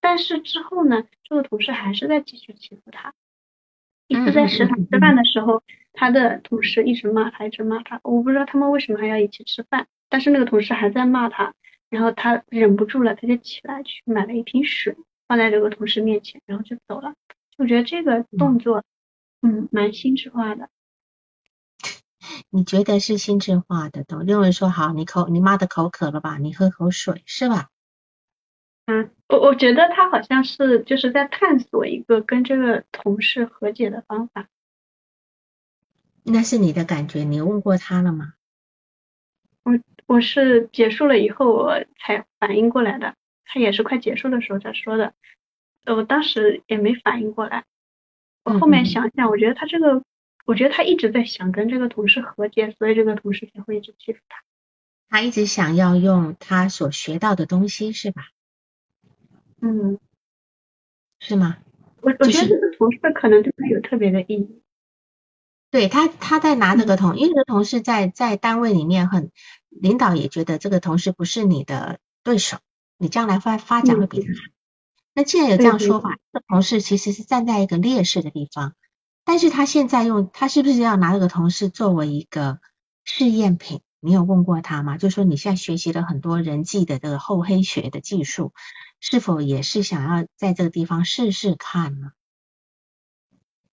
但是之后呢，这个同事还是在继续欺负他。一次在食堂吃饭的时候，他的同事一直骂他，一直骂他。我不知道他们为什么还要一起吃饭，但是那个同事还在骂他，然后他忍不住了，他就起来去买了一瓶水，放在这个同事面前，然后就走了。我觉得这个动作，嗯，蛮心智化的。你觉得是心智化的？都认为说好，你口你妈的口渴了吧？你喝口水是吧？嗯，我我觉得他好像是就是在探索一个跟这个同事和解的方法。那是你的感觉，你问过他了吗？我我是结束了以后我才反应过来的，他也是快结束的时候才说的，我当时也没反应过来。我后面想想，我觉得他这个，我觉得他一直在想跟这个同事和解，所以这个同事才会一直欺负他。他一直想要用他所学到的东西，是吧？嗯，是吗？我我觉得这个同事可能对他有特别的意义。对他，他在拿这个同，因为这个同事在在单位里面很，领导也觉得这个同事不是你的对手，你将来发发展会比他好。那既然有这样说法，这同事其实是站在一个劣势的地方，但是他现在用他是不是要拿这个同事作为一个试验品？你有问过他吗？就说你现在学习了很多人际的这个厚黑学的技术。是否也是想要在这个地方试试看呢？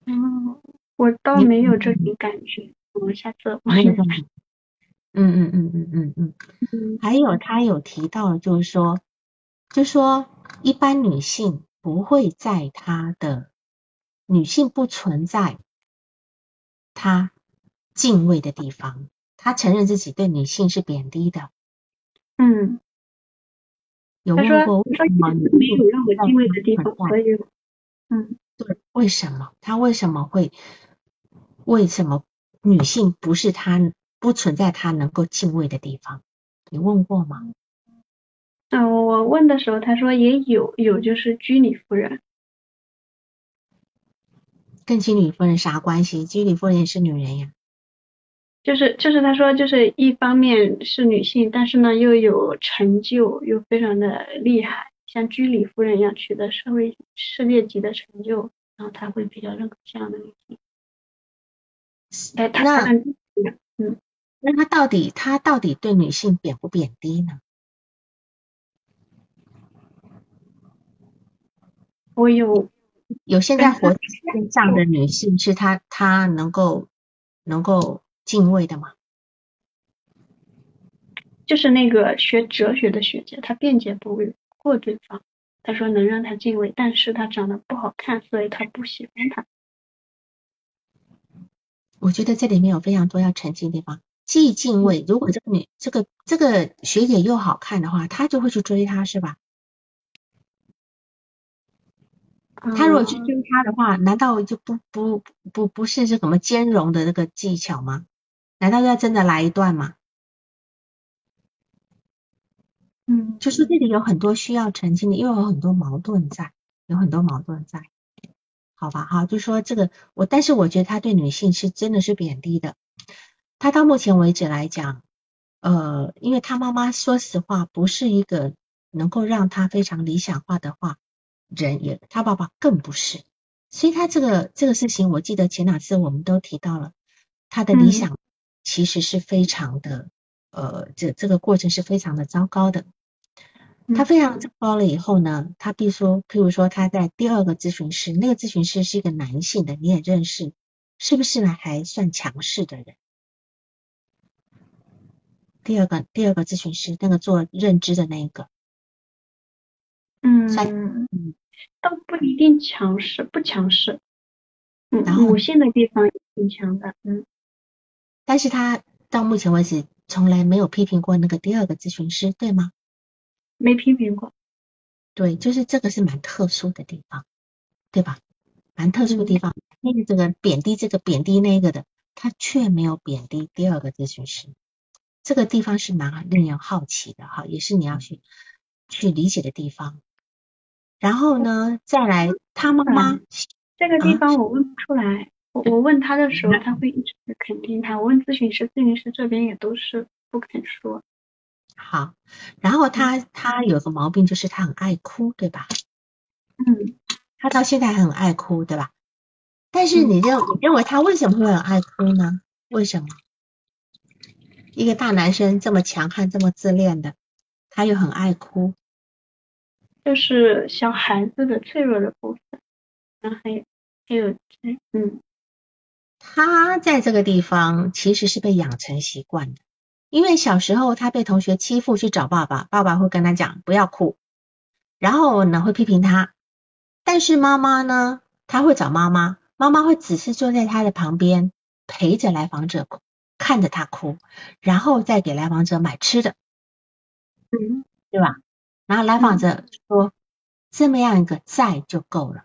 嗯，我倒没有这种感觉。我下次我也 嗯嗯嗯嗯嗯嗯。还有他有提到，就是说，就说一般女性不会在她的女性不存在她敬畏的地方，她承认自己对女性是贬低的。嗯。有问过为什么你没有让我敬畏的地方？所以，嗯，对，为什么他为什么会？为什么女性不是他不存在他能够敬畏的地方？你问过吗？嗯，我问的时候，他说也有，有就是居里夫人。跟居里夫人啥关系？居里夫人也是女人呀。就是就是他说就是一方面是女性，但是呢又有成就，又非常的厉害，像居里夫人一样取得社会世界级的成就，然后他会比较认可这样的女性。哎，他嗯，那他到底他到底对女性贬不贬低呢？我有有现在活在世上的女性是她她能够能够。敬畏的吗？就是那个学哲学的学姐，她辩解不过对方，她说能让她敬畏，但是她长得不好看，所以她不喜欢她。我觉得这里面有非常多要澄清的地方。既敬畏，如果这个女这个这个学姐又好看的话，他就会去追她，是吧？他如果去追她的话，难道就不不不不是是什么兼容的那个技巧吗？难道要真的来一段吗？嗯，就是这里有很多需要澄清的，因为有很多矛盾在，有很多矛盾在，好吧哈，就说这个我，但是我觉得他对女性是真的是贬低的。他到目前为止来讲，呃，因为他妈妈说实话不是一个能够让他非常理想化的话人，也他爸爸更不是，所以他这个这个事情，我记得前两次我们都提到了他的理想。其实是非常的，呃，这这个过程是非常的糟糕的。他非常糟糕了以后呢，他必说，譬如说他在第二个咨询师，那个咨询师是一个男性的，你也认识，是不是呢？还算强势的人。第二个第二个咨询师，那个做认知的那一个，嗯，嗯，倒不一定强势，不强势，嗯，母性的地方挺强的，嗯。但是他到目前为止从来没有批评过那个第二个咨询师，对吗？没批评过。对，就是这个是蛮特殊的地方，对吧？蛮特殊的地方，那个这个贬低这个贬低那个的，他却没有贬低第二个咨询师，这个地方是蛮令人好奇的哈，也是你要去去理解的地方。然后呢，再来他妈妈，这个地方我问不出来。我我问他的时候，他会一直肯定他。我问咨询师，咨询师这边也都是不肯说。好，然后他他有个毛病，就是他很爱哭，对吧？嗯，他到现在很爱哭，对吧？但是你认你认为他为什么会很爱哭呢？为什么？一个大男生这么强悍、这么自恋的，他又很爱哭，就是小孩子的脆弱的部分。然后还有还有嗯。他在这个地方其实是被养成习惯的，因为小时候他被同学欺负去找爸爸，爸爸会跟他讲不要哭，然后呢会批评他，但是妈妈呢，他会找妈妈，妈妈会只是坐在他的旁边陪着来访者哭，看着他哭，然后再给来访者买吃的，嗯，对吧？然后来访者说这么样一个在就够了，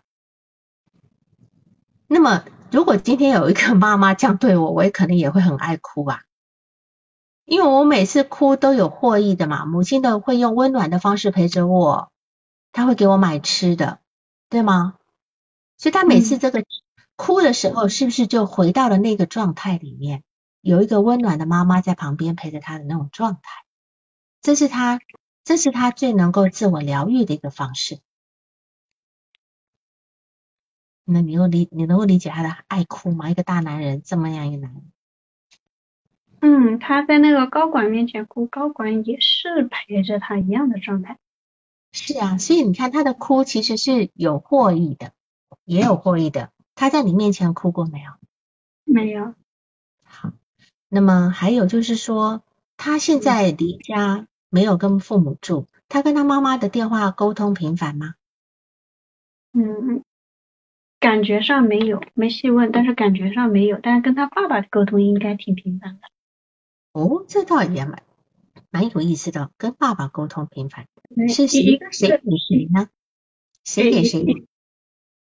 那么。如果今天有一个妈妈这样对我，我也可能也会很爱哭啊，因为我每次哭都有获益的嘛。母亲的会用温暖的方式陪着我，她会给我买吃的，对吗？所以她每次这个哭的时候，是不是就回到了那个状态里面，有一个温暖的妈妈在旁边陪着她的那种状态？这是她，这是他最能够自我疗愈的一个方式。那你能理你能够理解他的爱哭吗？一个大男人这么样一个男人，嗯，他在那个高管面前哭，高管也是陪着他一样的状态。是啊，所以你看他的哭其实是有获益的，也有获益的。他在你面前哭过没有？没有。好，那么还有就是说，他现在离家没有跟父母住，他跟他妈妈的电话沟通频繁吗？嗯。感觉上没有，没细问，但是感觉上没有，但是跟他爸爸沟通应该挺频繁的。哦，这倒也蛮蛮有意思的，跟爸爸沟通频繁，是谁谁给谁呢？谁给谁？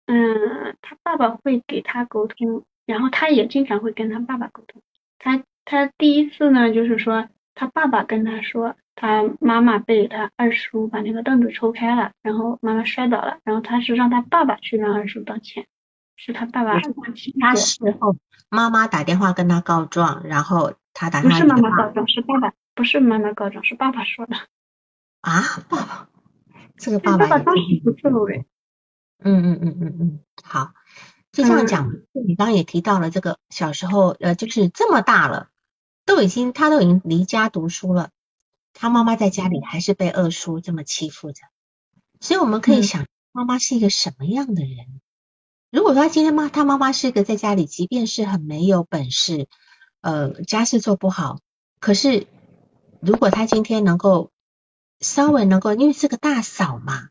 嗯，他爸爸会给他沟通，然后他也经常会跟他爸爸沟通。他他第一次呢，就是说他爸爸跟他说。他妈妈被他二叔把那个凳子抽开了，然后妈妈摔倒了，然后他是让他爸爸去让二叔道歉，是他爸爸。他事后妈妈打电话跟他告状，然后他打不是妈妈告状，是爸爸，不是妈妈告状，是爸爸说的。啊，爸爸，这个爸爸。爸爸当时不作为。嗯嗯嗯嗯嗯，好，就这样讲。你刚刚也提到了这个小时候，呃，就是这么大了，都已经他都已经离家读书了。他妈妈在家里还是被二叔这么欺负着，所以我们可以想，妈妈是一个什么样的人？如果说他今天妈他妈妈是一个在家里，即便是很没有本事，呃，家事做不好，可是如果他今天能够稍微能够，因为是个大嫂嘛，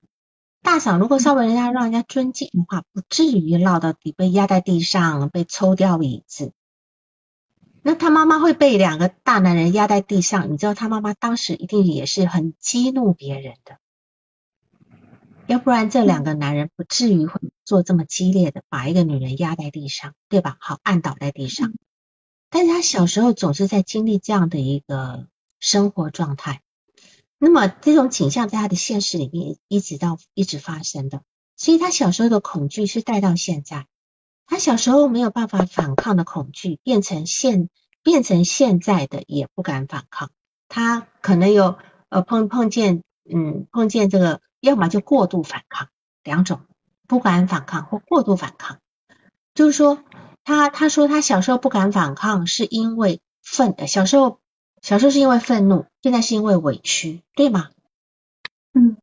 大嫂如果稍微人家让人家尊敬的话，不至于落到底被压在地上，被抽掉椅子。那他妈妈会被两个大男人压在地上，你知道他妈妈当时一定也是很激怒别人的，要不然这两个男人不至于会做这么激烈的，把一个女人压在地上，对吧？好，按倒在地上。但是他小时候总是在经历这样的一个生活状态，那么这种景象在他的现实里面一直到一直发生的，所以他小时候的恐惧是带到现在。他小时候没有办法反抗的恐惧，变成现变成现在的也不敢反抗。他可能有呃碰碰见嗯碰见这个，要么就过度反抗两种，不敢反抗或过度反抗。就是说他他说他小时候不敢反抗，是因为愤小时候小时候是因为愤怒，现在是因为委屈，对吗？嗯，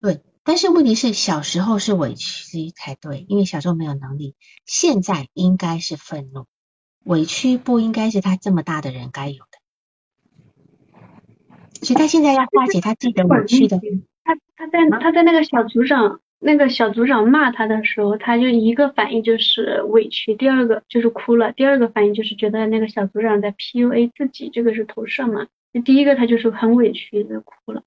对。但是问题是，小时候是委屈才对，因为小时候没有能力。现在应该是愤怒，委屈不应该是他这么大的人该有的。所以他现在要化解他自己的委屈的。他他在他在那个小组长那个小组长骂他的时候，他就一个反应就是委屈，第二个就是哭了，第二个反应就是觉得那个小组长在 PUA 自己，这个是投射嘛？第一个他就是很委屈的哭了。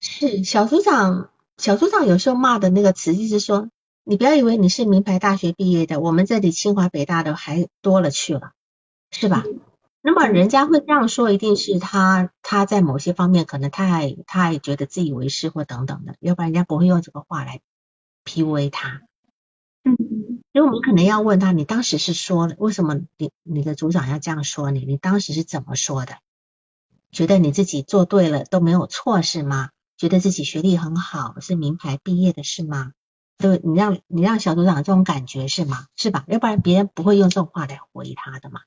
是小组长。小组长有时候骂的那个词，就是说，你不要以为你是名牌大学毕业的，我们这里清华北大的还多了去了，是吧？那么人家会这样说，一定是他他在某些方面可能太太觉得自以为是或等等的，要不然人家不会用这个话来 PUA 他。嗯，因为我们可能要问他，你当时是说为什么你你的组长要这样说你？你当时是怎么说的？觉得你自己做对了都没有错是吗？觉得自己学历很好是名牌毕业的是吗？对，你让你让小组长这种感觉是吗？是吧？要不然别人不会用这种话来回他的嘛。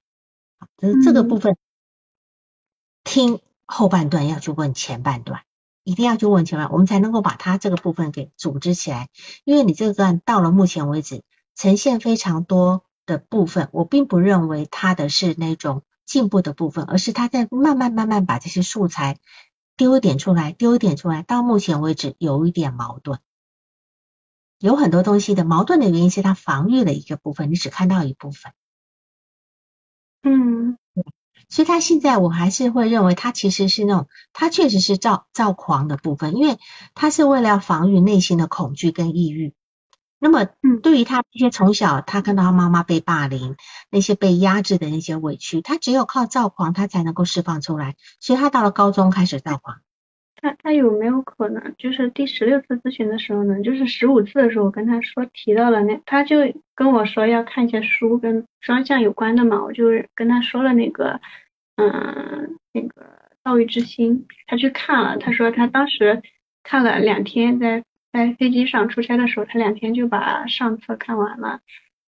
就是这个部分，听后半段要去问前半段，一定要去问前半，我们才能够把他这个部分给组织起来。因为你这个段到了目前为止呈现非常多的部分，我并不认为他的是那种。进步的部分，而是他在慢慢慢慢把这些素材丢一点出来，丢一点出来。到目前为止有一点矛盾，有很多东西的矛盾的原因是他防御了一个部分，你只看到一部分。嗯，所以他现在我还是会认为他其实是那种，他确实是躁躁狂的部分，因为他是为了要防御内心的恐惧跟抑郁。那么，嗯，对于他这些从小他看到他妈妈被霸凌，那些被压制的那些委屈，他只有靠躁狂，他才能够释放出来。所以，他到了高中开始躁狂。他他有没有可能，就是第十六次咨询的时候呢？就是十五次的时候，我跟他说提到了那，他就跟我说要看一些书跟双向有关的嘛，我就跟他说了那个，嗯，那个道义之心，他去看了，他说他当时看了两天在。在飞机上出差的时候，他两天就把上册看完了。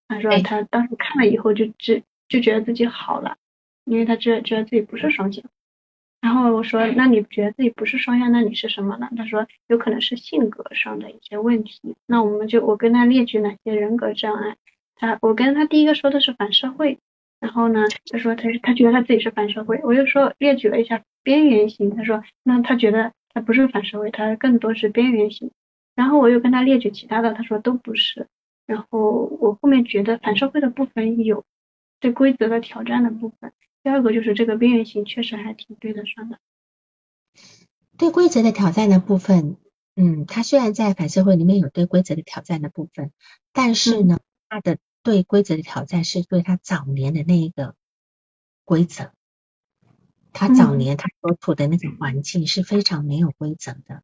他说他当时看了以后就就就觉得自己好了，因为他觉觉得自己不是双向。然后我说那你觉得自己不是双向，那你是什么呢？他说有可能是性格上的一些问题。那我们就我跟他列举哪些人格障碍。他我跟他第一个说的是反社会，然后呢他说他他觉得他自己是反社会，我又说列举了一下边缘型。他说那他觉得他不是反社会，他更多是边缘型。然后我又跟他列举其他的，他说都不是。然后我后面觉得反社会的部分有对规则的挑战的部分，第二个就是这个边缘型确实还挺对得上的。对规则的挑战的部分，嗯，他虽然在反社会里面有对规则的挑战的部分，但是呢，他的对规则的挑战是对他早年的那一个规则，他早年他所处的那个环境是非常没有规则的。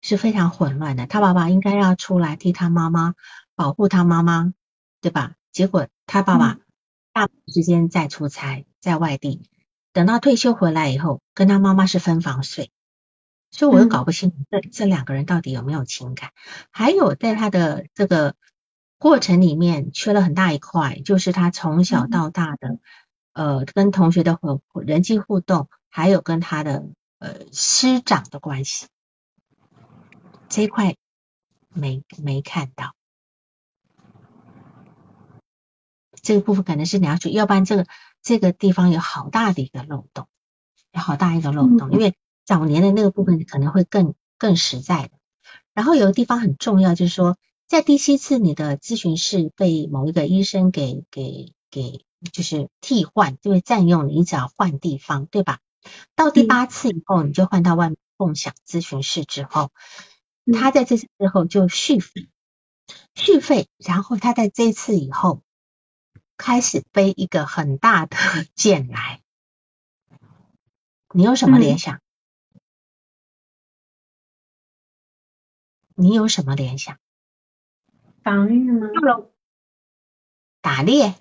是非常混乱的。他爸爸应该要出来替他妈妈保护他妈妈，对吧？结果他爸爸大部分时间在出差，在外地。等到退休回来以后，跟他妈妈是分房睡，所以我又搞不清楚这这两个人到底有没有情感。还有在他的这个过程里面，缺了很大一块，就是他从小到大的呃跟同学的互人际互动，还有跟他的呃师长的关系。这一块没没看到，这个部分可能是你要去，要不然这个这个地方有好大的一个漏洞，有好大一个漏洞，因为早年的那个部分可能会更更实在的。然后有个地方很重要，就是说在第七次你的咨询室被某一个医生给给给就是替换，就会占用，你只要换地方，对吧？到第八次以后，你就换到外面共享咨询室之后。他在这次之后就续费，续费，然后他在这次以后开始背一个很大的 剑来，你有什么联想？你有什么联想？防御吗？打猎？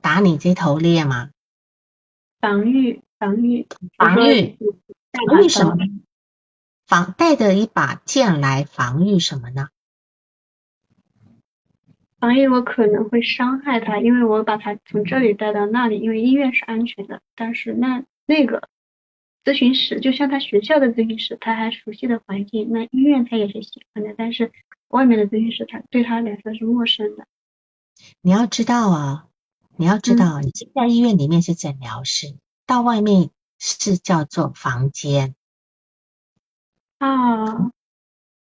打你这头猎吗？防御，防御，防御，防御什么？防带着一把剑来防御什么呢？防御我可能会伤害他，因为我把他从这里带到那里，因为医院是安全的。但是那那个咨询室就像他学校的咨询室，他还熟悉的环境，那医院他也是喜欢的。但是外面的咨询室他对他来说是陌生的。你要知道啊，你要知道，你在医院里面是诊疗室，到外面是叫做房间。啊，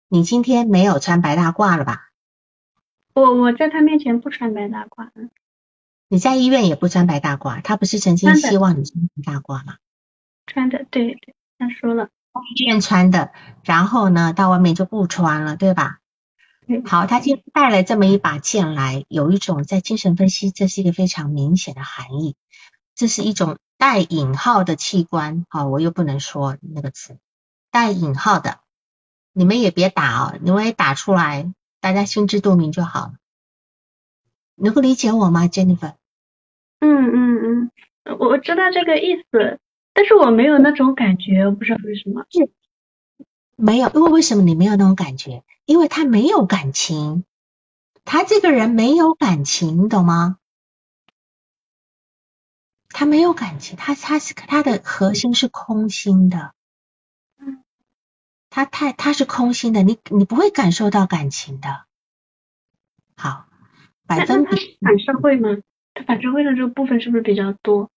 你今天没有穿白大褂了吧？我我在他面前不穿白大褂。你在医院也不穿白大褂，他不是曾经希望你穿白大褂吗？穿的，对对，他说了。医院穿的，然后呢，到外面就不穿了，对吧？好，他今天带了这么一把剑来，有一种在精神分析，这是一个非常明显的含义，这是一种带引号的器官。好，我又不能说那个词。带引号的，你们也别打哦，你们也打出来，大家心知肚明就好了。能够理解我吗，Jennifer？嗯嗯嗯，我知道这个意思，但是我没有那种感觉，我不知道为什么。没有，因为为什么你没有那种感觉？因为他没有感情，他这个人没有感情，懂吗？他没有感情，他他是他的核心是空心的，嗯，他太他是空心的，你你不会感受到感情的。好，百分比反社会吗？它反社会的这个部分是不是比较多？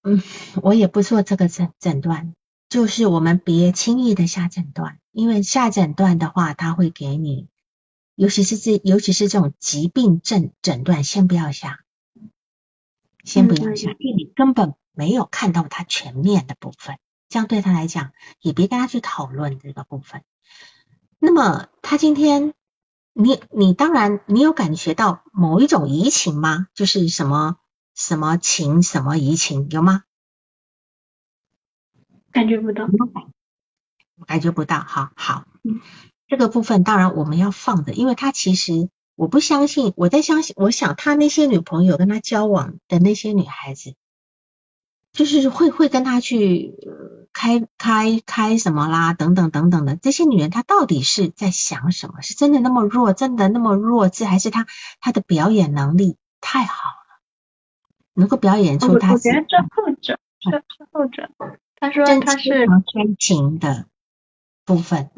嗯，我也不做这个诊诊断。就是我们别轻易的下诊断，因为下诊断的话，他会给你，尤其是这，尤其是这种疾病症诊断，先不要下，先不要下，因为你根本没有看到他全面的部分，这样对他来讲，也别跟他去讨论这个部分。那么他今天，你你当然你有感觉到某一种移情吗？就是什么什么情什么移情有吗？感觉不到，感觉不到，好好，这个部分当然我们要放的，因为他其实我不相信，我在相信，我想他那些女朋友跟他交往的那些女孩子，就是会会跟他去开开开什么啦，等等等等的，这些女人她到底是在想什么？是真的那么弱，真的那么弱智，还是她她的表演能力太好了，能够表演出她？我觉得这后者，这是后者。他说他是天情的部分，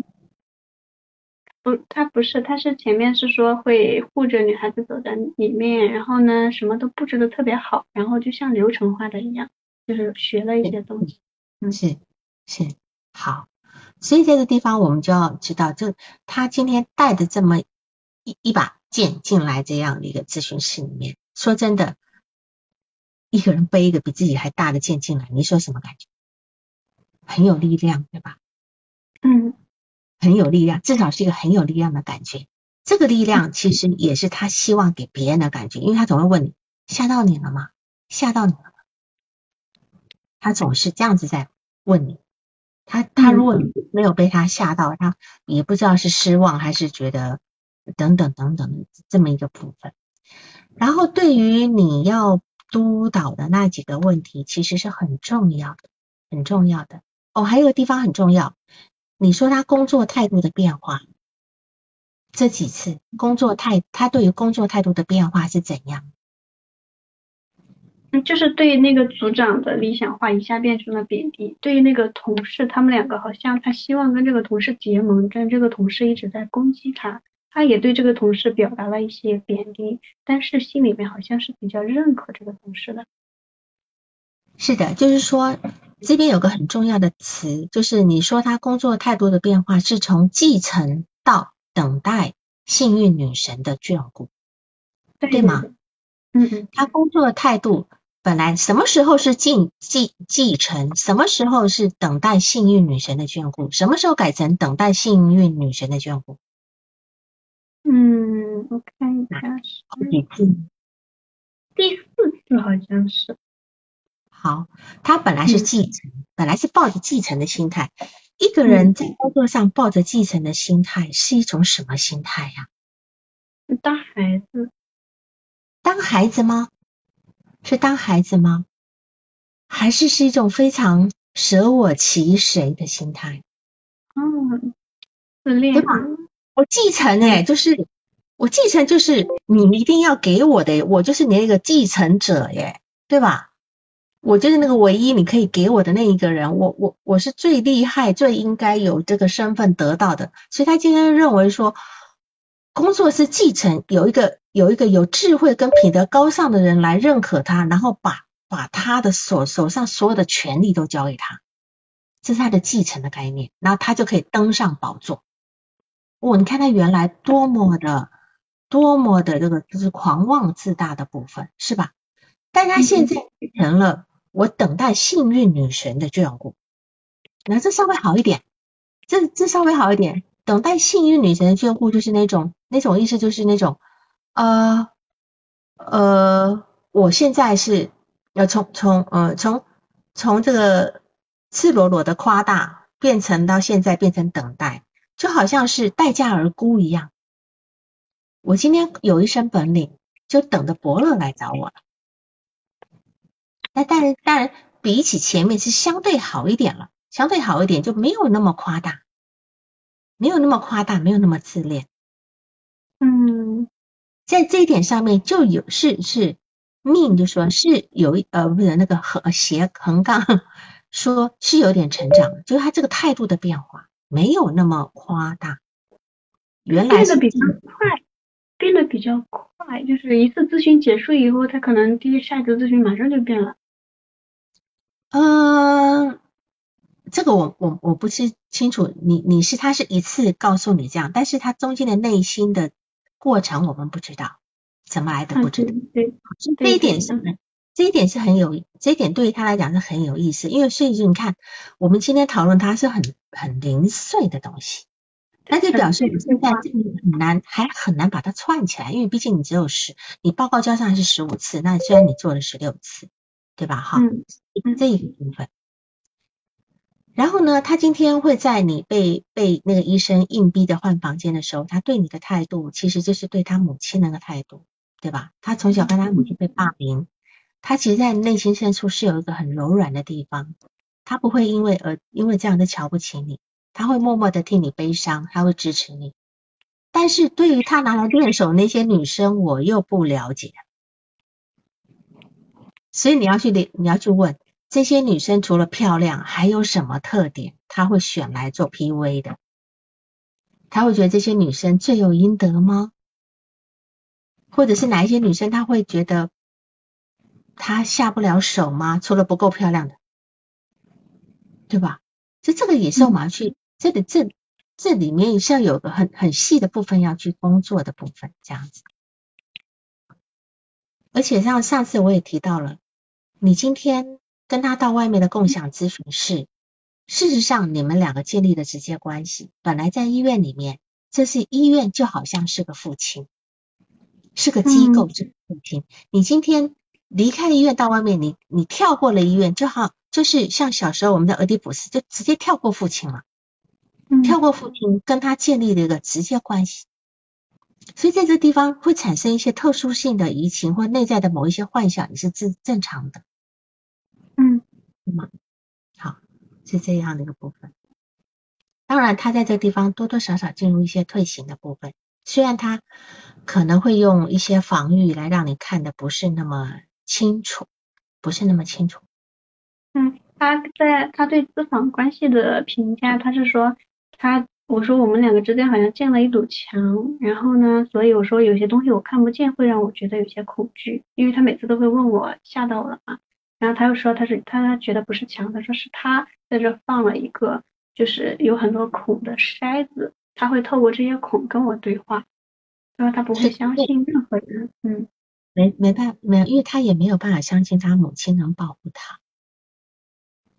不，他不是，他是前面是说会护着女孩子走在里面，然后呢什么都布置的特别好，然后就像流程化的一样，就是学了一些东西。嗯，是是好，所以这个地方我们就要知道，就他今天带的这么一一把剑进来这样的一个咨询室里面，说真的，一个人背一个比自己还大的剑进来，你说什么感觉？很有力量，对吧？嗯，很有力量，至少是一个很有力量的感觉。这个力量其实也是他希望给别人的感觉，因为他总会问你：吓到你了吗？吓到你了吗？他总是这样子在问你。他他如果没有被他吓到，他也不知道是失望还是觉得等等等等这么一个部分。然后对于你要督导的那几个问题，其实是很重要的，很重要的。哦，还有个地方很重要，你说他工作态度的变化，这几次工作态，他对于工作态度的变化是怎样？嗯，就是对那个组长的理想化一下变成了贬低，对于那个同事，他们两个好像他希望跟这个同事结盟，但这个同事一直在攻击他，他也对这个同事表达了一些贬低，但是心里面好像是比较认可这个同事的。是的，就是说。这边有个很重要的词，就是你说他工作态度的变化是从继承到等待幸运女神的眷顾，对吗？嗯嗯，他工作的态度本来什么时候是继继继承，什么时候是等待幸运女神的眷顾，什么时候改成等待幸运女神的眷顾？嗯，我看一下，第几次？第四次好像是。好，他本来是继承，本来是抱着继承的心态。一个人在工作上抱着继承的心态，是一种什么心态呀？当孩子？当孩子吗？是当孩子吗？还是是一种非常舍我其谁的心态？嗯，自恋对吧？我继承哎，就是我继承，就是你一定要给我的，我就是你那个继承者耶，对吧？我就是那个唯一你可以给我的那一个人，我我我是最厉害、最应该有这个身份得到的，所以他今天认为说，工作是继承，有一个有一个有智慧跟品德高尚的人来认可他，然后把把他的手手上所有的权利都交给他，这是他的继承的概念，然后他就可以登上宝座。哦，你看他原来多么的多么的这个就是狂妄自大的部分，是吧？但他现在成了。我等待幸运女神的眷顾，那这稍微好一点，这这稍微好一点。等待幸运女神的眷顾，就是那种那种意思，就是那种呃呃，我现在是要从从呃从从这个赤裸裸的夸大，变成到现在变成等待，就好像是待价而沽一样。我今天有一身本领。就等着伯乐来找我了。那当然，当然比起前面是相对好一点了，相对好一点就没有那么夸大，没有那么夸大，没有那么自恋。嗯，在这一点上面就有是是命，就说是有呃不是那个横斜横杠，说是有点成长，就是他这个态度的变化没有那么夸大。原来变得比较快，变得比较快，就是一次咨询结束以后，他可能第一下一次咨询马上就变了。嗯，这个我我我不是清楚，你你是他是一次告诉你这样，但是他中间的内心的过程我们不知道，怎么来的不知道。对，这一点是这一点是很有，这一点对于他来讲是很有意思，因为所以你看，我们今天讨论它是很很零碎的东西。那就表示你现在这里很难，还很难把它串起来，因为毕竟你只有十，你报告交上来是十五次，那虽然你做了十六次，对吧？哈，这一个部分。然后呢，他今天会在你被被那个医生硬逼的换房间的时候，他对你的态度，其实就是对他母亲那个态度，对吧？他从小跟他母亲被霸凌，他其实，在内心深处是有一个很柔软的地方，他不会因为而因为这样的瞧不起你。他会默默的替你悲伤，他会支持你。但是对于他拿来练手那些女生，我又不了解。所以你要去你你要去问这些女生，除了漂亮，还有什么特点？他会选来做 P V 的？他会觉得这些女生罪有应得吗？或者是哪一些女生他会觉得他下不了手吗？除了不够漂亮的，对吧？这这个也是我们要去。这里这这里面是要有个很很细的部分要去工作的部分，这样子。而且像上次我也提到了，你今天跟他到外面的共享咨询室，事实上你们两个建立的直接关系，本来在医院里面，这是医院就好像是个父亲，是个机构，是父亲。你今天离开医院到外面，你你跳过了医院，就好就是像小时候我们的俄狄浦斯，就直接跳过父亲了。跳过父亲，跟他建立了一个直接关系，所以在这地方会产生一些特殊性的移情或内在的某一些幻想，也是正正常的。嗯，对吗？好，是这样的一个部分。当然，他在这个地方多多少少进入一些退行的部分，虽然他可能会用一些防御来让你看的不是那么清楚，不是那么清楚。嗯，他在他对咨访关系的评价，他是说。他我说我们两个之间好像建了一堵墙，然后呢，所以我说有些东西我看不见，会让我觉得有些恐惧，因为他每次都会问我吓到我了吗，然后他又说他是他他觉得不是墙，他说是他在这放了一个就是有很多孔的筛子，他会透过这些孔跟我对话，他说他不会相信任何人，嗯，没没办法没有，因为他也没有办法相信他母亲能保护他。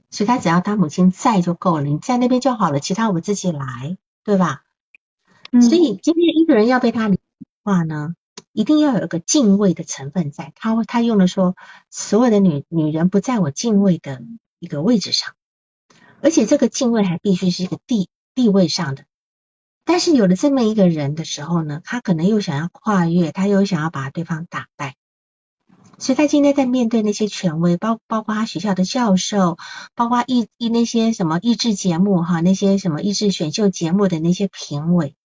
所以他只要他母亲在就够了，你在那边就好了，其他我们自己来，对吧？所以今天一个人要被他理话呢，一定要有一个敬畏的成分在。他他用的说，所有的女女人不在我敬畏的一个位置上，而且这个敬畏还必须是一个地地位上的。但是有了这么一个人的时候呢，他可能又想要跨越，他又想要把对方打败。所以他今天在面对那些权威，包包括他学校的教授，包括艺艺那些什么益智节目哈，那些什么益智选秀节目的那些评委，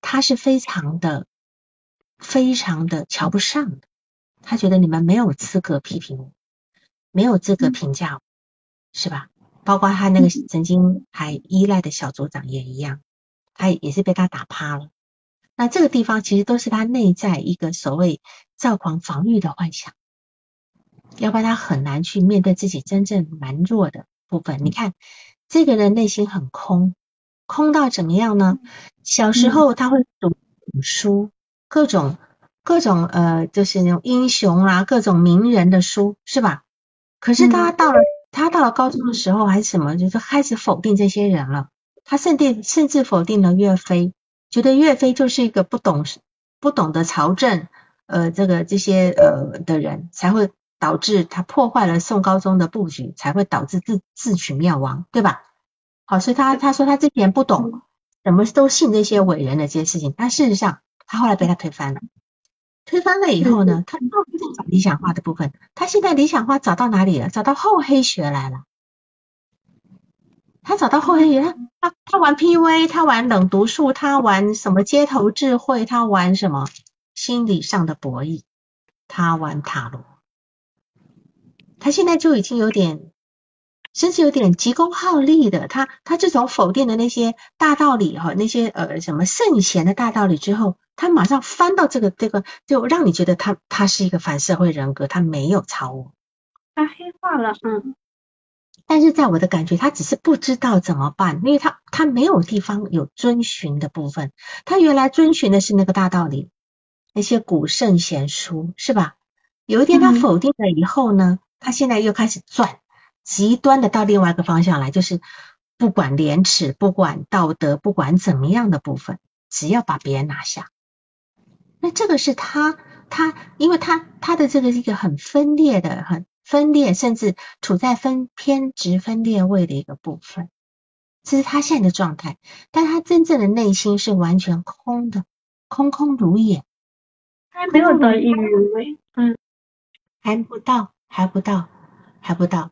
他是非常的、非常的瞧不上的。他觉得你们没有资格批评我，没有资格评价我，是吧？包括他那个曾经还依赖的小组长也一样，他也是被他打趴了。那这个地方其实都是他内在一个所谓躁狂防御的幻想，要不然他很难去面对自己真正蛮弱的部分。你看，这个人内心很空，空到怎么样呢？小时候他会读书，各种各种呃，就是那种英雄啊，各种名人的书，是吧？可是他到了他到了高中的时候还是什么，就是开始否定这些人了。他甚至甚至否定了岳飞。觉得岳飞就是一个不懂不懂得朝政，呃，这个这些呃的人，才会导致他破坏了宋高宗的布局，才会导致自自取灭亡，对吧？好，所以他他说他之前不懂，什么都信这些伟人的这些事情，但事实上他后来被他推翻了。推翻了以后呢，他又在找理想化的部分。他现在理想化找到哪里了？找到厚黑学来了。他找到厚黑学，他他他玩 PV，他玩冷读术，他玩什么街头智慧，他玩什么心理上的博弈，他玩塔罗。他现在就已经有点。甚至有点急功好利的，他他自从否定了那些大道理哈，那些呃什么圣贤的大道理之后，他马上翻到这个这个，就让你觉得他他是一个反社会人格，他没有超我，他黑化了，嗯。但是在我的感觉，他只是不知道怎么办，因为他他没有地方有遵循的部分，他原来遵循的是那个大道理，那些古圣贤书是吧？有一天他否定了以后呢，他现在又开始转。极端的到另外一个方向来，就是不管廉耻，不管道德，不管怎么样的部分，只要把别人拿下。那这个是他他，因为他他的这个是一个很分裂的、很分裂，甚至处在分偏执分裂位的一个部分，这是他现在的状态。但他真正的内心是完全空的，空空如也。还没有到抑郁位，嗯，还不到，还不到，还不到。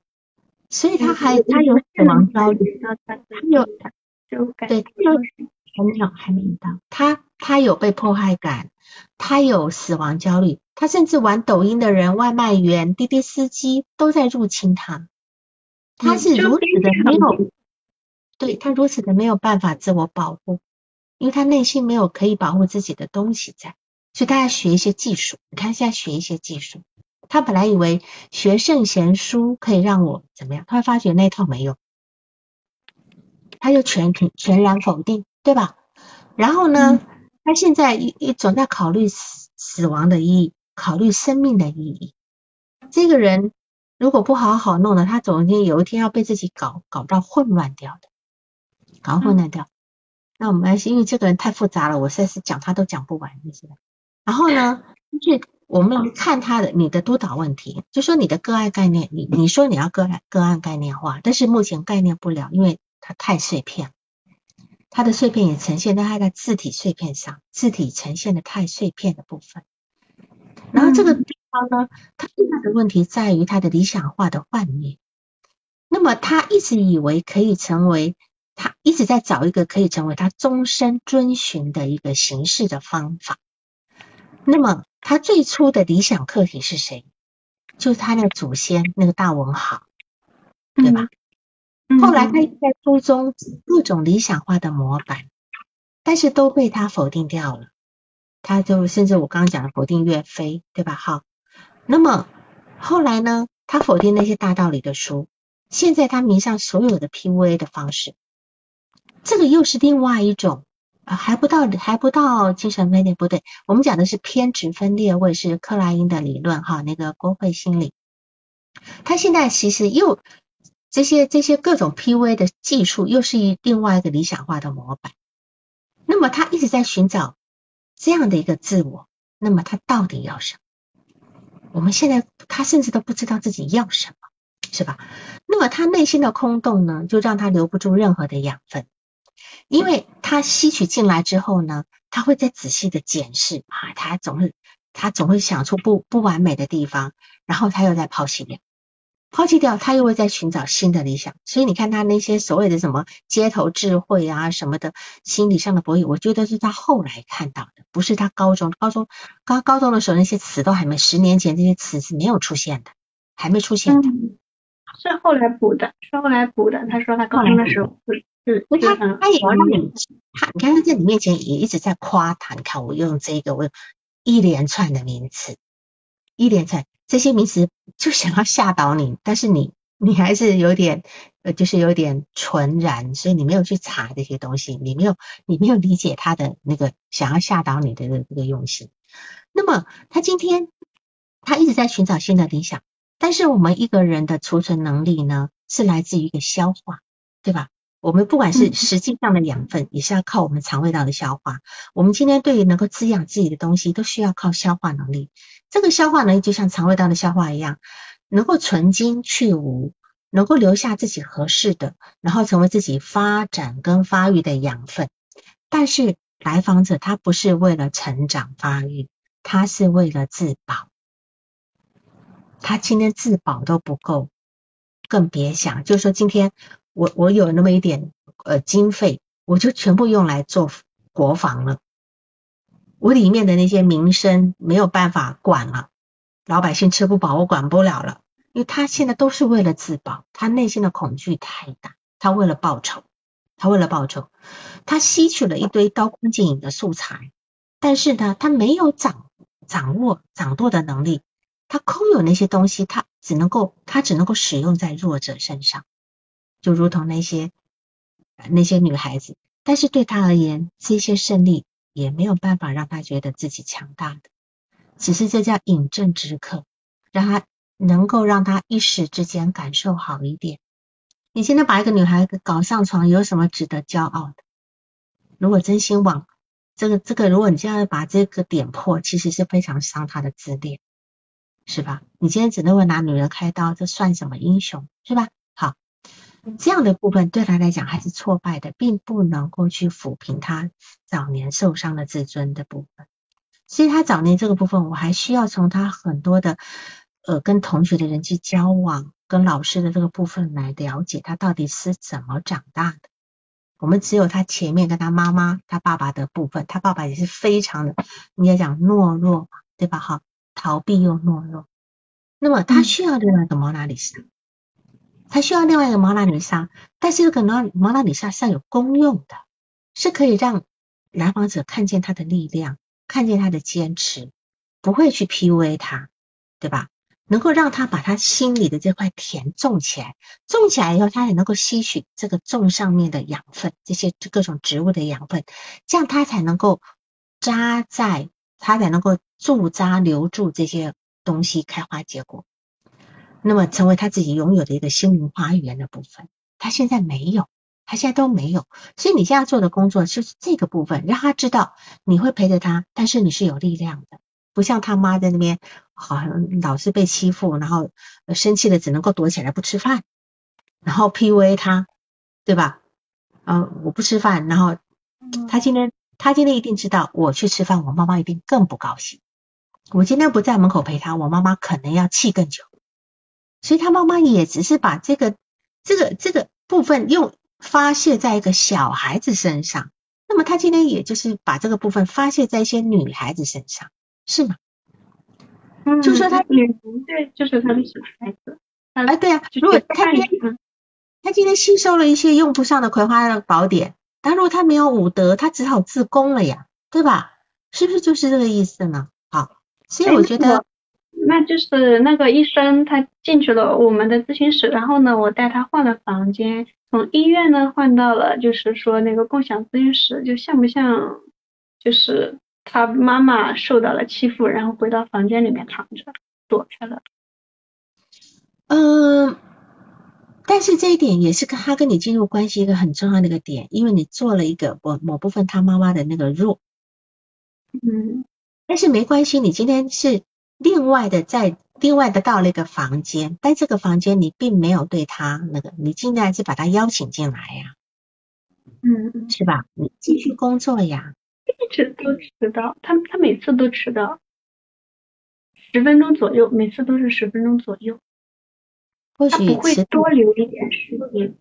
所以他还他有死亡焦虑，他有对，他有还没有还没到，他他有被迫害感，他有死亡焦虑，他甚至玩抖音的人、外卖员、滴滴司机都在入侵他，他是如此的没有，对他如此的没有办法自我保护，因为他内心没有可以保护自己的东西在，所以他要学一些技术，你看现在学一些技术。他本来以为学圣贤书可以让我怎么样，他会发觉那套没用，他就全全全然否定，对吧？然后呢，他现在一一总在考虑死死亡的意义，考虑生命的意义。这个人如果不好好弄的，他总有有一天要被自己搞搞到混乱掉的，搞混乱掉。那我们因为这个人太复杂了，我实在是讲他都讲不完，是吧？然后呢，就是。我们来看他的你的督导问题，就说你的个案概念，你你说你要个案个案概念化，但是目前概念不了，因为它太碎片，它的碎片也呈现在它的字体碎片上，字体呈现的太碎片的部分。然后这个地方呢，他最大的问题在于他的理想化的幻灭。那么他一直以为可以成为，他一直在找一个可以成为他终身遵循的一个形式的方法。那么。他最初的理想客体是谁？就是他那个祖先，那个大文豪，对吧？后来他在书中各种理想化的模板，但是都被他否定掉了。他就甚至我刚刚讲的否定岳飞，对吧？好，那么后来呢？他否定那些大道理的书，现在他迷上所有的 PUA 的方式，这个又是另外一种。啊，还不到，还不到精神分裂，不对，我们讲的是偏执分裂或者，是克莱因的理论哈，那个国会心理，他现在其实又这些这些各种 P V 的技术，又是一另外一个理想化的模板。那么他一直在寻找这样的一个自我，那么他到底要什么？我们现在他甚至都不知道自己要什么，是吧？那么他内心的空洞呢，就让他留不住任何的养分。因为他吸取进来之后呢，他会再仔细的检视啊，他总是他总会想出不不完美的地方，然后他又在抛弃掉，抛弃掉，他又会在寻找新的理想。所以你看他那些所谓的什么街头智慧啊什么的，心理上的博弈，我觉得是他后来看到的，不是他高中高中高高中的时候那些词都还没，十年前这些词是没有出现的，还没出现的，是后来补的，是后来补的。他说他高中的时候。嗯，那他他也要让你，他你看他在你面前也一直在夸他，你看我用这个我一连串的名词，一连串这些名词就想要吓倒你，但是你你还是有点呃就是有点纯然，所以你没有去查这些东西，你没有你没有理解他的那个想要吓倒你的这个用心。那么他今天他一直在寻找新的理想，但是我们一个人的储存能力呢是来自于一个消化，对吧？我们不管是实际上的养分，也是要靠我们肠胃道的消化。我们今天对于能够滋养自己的东西，都需要靠消化能力。这个消化能力就像肠胃道的消化一样，能够存精去无，能够留下自己合适的，然后成为自己发展跟发育的养分。但是来访者他不是为了成长发育，他是为了自保，他今天自保都不够，更别想，就是说今天我我有那么一点呃经费，我就全部用来做国防了，我里面的那些民生没有办法管了，老百姓吃不饱，我管不了了，因为他现在都是为了自保，他内心的恐惧太大，他为了报仇，他为了报仇，他吸取了一堆刀光剑影的素材，但是呢，他没有掌掌握掌舵的能力，他空有那些东西，他只能够他只能够使用在弱者身上，就如同那些那些女孩子，但是对他而言，这些胜利也没有办法让他觉得自己强大的，只是这叫饮鸩止渴，让他能够让他一时之间感受好一点。你现在把一个女孩子搞上床，有什么值得骄傲的？如果真心往这个这个，如果你这样把这个点破，其实是非常伤他的自恋，是吧？你今天只能会拿女人开刀，这算什么英雄，是吧？好，这样的部分对他来讲还是挫败的，并不能够去抚平他早年受伤的自尊的部分。所以他早年这个部分，我还需要从他很多的呃跟同学的人际交往，跟老师的这个部分来了解他到底是怎么长大的。我们只有他前面跟他妈妈、他爸爸的部分，他爸爸也是非常的，应该讲懦弱嘛，对吧？哈，逃避又懦弱。那么他需要另外一个毛娜里莎，他需要另外一个毛娜里莎，但是这个毛毛娜里莎是有功用的，是可以让来访者看见他的力量，看见他的坚持，不会去 PUA 他，对吧？能够让他把他心里的这块田种起来，种起来以后，他也能够吸取这个种上面的养分，这些各种植物的养分，这样他才能够扎在，他才能够驻扎留住这些东西开花结果，那么成为他自己拥有的一个心灵花园的部分。他现在没有，他现在都没有，所以你现在做的工作就是这个部分，让他知道你会陪着他，但是你是有力量的。不像他妈在那边，好像老是被欺负，然后生气了只能够躲起来不吃饭，然后 PUA 他，对吧？嗯，我不吃饭，然后他今天他今天一定知道我去吃饭，我妈妈一定更不高兴。我今天不在门口陪他，我妈妈可能要气更久。所以他妈妈也只是把这个这个这个部分又发泄在一个小孩子身上，那么他今天也就是把这个部分发泄在一些女孩子身上。是吗？嗯，就说他女童对，就是他的小孩子。哎，对啊，如果他今天他今天吸收了一些用不上的葵花的宝典，但如果他没有武德，他只好自宫了呀，对吧？是不是就是这个意思呢？好，所以我觉得，那就是那个医生他进去了我们的咨询室，然后呢，我带他换了房间，从医院呢换到了就是说那个共享咨询室，就像不像就是。他妈妈受到了欺负，然后回到房间里面躺着，躲开了。嗯，但是这一点也是跟他跟你进入关系一个很重要的一个点，因为你做了一个某某部分他妈妈的那个弱。嗯，但是没关系，你今天是另外的在另外的到了一个房间，但这个房间你并没有对他那个，你尽量是把他邀请进来呀。嗯，是吧？你继续工作呀。一直都迟到，他他每次都迟到十分钟左右，每次都是十分钟左右。或许不会多留一点时间。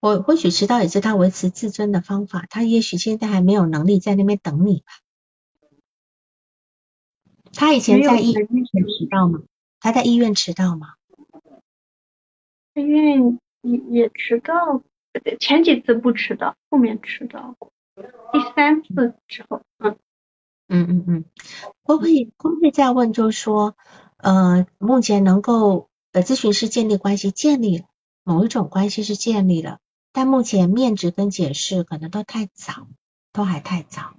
我或许迟到也是他维持自尊的方法，他也许现在还没有能力在那边等你吧。他以前在医院迟到吗？他在医院迟到吗？医院也也迟到，前几次不迟到，后面迟到过。第三次之后，嗯嗯嗯嗯，会不会会不会再问，就是说，呃，目前能够呃咨询师建立关系建立了某一种关系是建立了，但目前面值跟解释可能都太早，都还太早，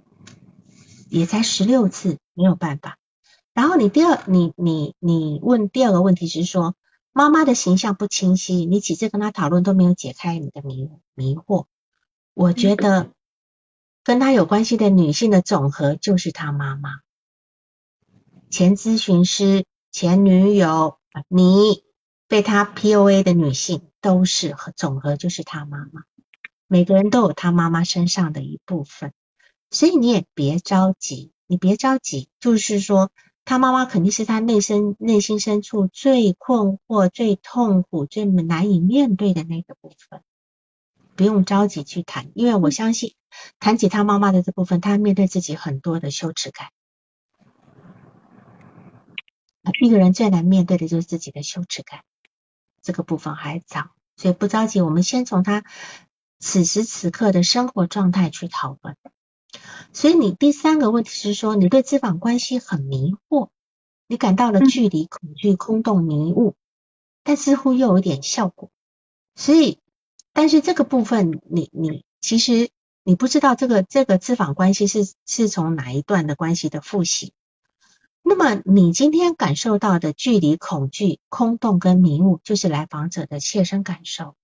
也才十六次，没有办法。然后你第二，你你你问第二个问题是说，妈妈的形象不清晰，你几次跟他讨论都没有解开你的迷迷惑，我觉得。跟他有关系的女性的总和就是他妈妈，前咨询师、前女友、你被他 PUA 的女性都是总和就是他妈妈。每个人都有他妈妈身上的一部分，所以你也别着急，你别着急，就是说他妈妈肯定是他内心内心深处最困惑、最痛苦、最难以面对的那个部分，不用着急去谈，因为我相信谈起他妈妈的这部分，他面对自己很多的羞耻感。一个人最难面对的就是自己的羞耻感，这个部分还早，所以不着急，我们先从他此时此刻的生活状态去讨论。所以你第三个问题是说，你对咨访关系很迷惑，你感到了距离、恐惧、空洞、迷雾，但似乎又有点效果。所以，但是这个部分，你你其实你不知道这个这个咨访关系是是从哪一段的关系的复习。那么你今天感受到的距离、恐惧、空洞跟迷雾，就是来访者的切身感受，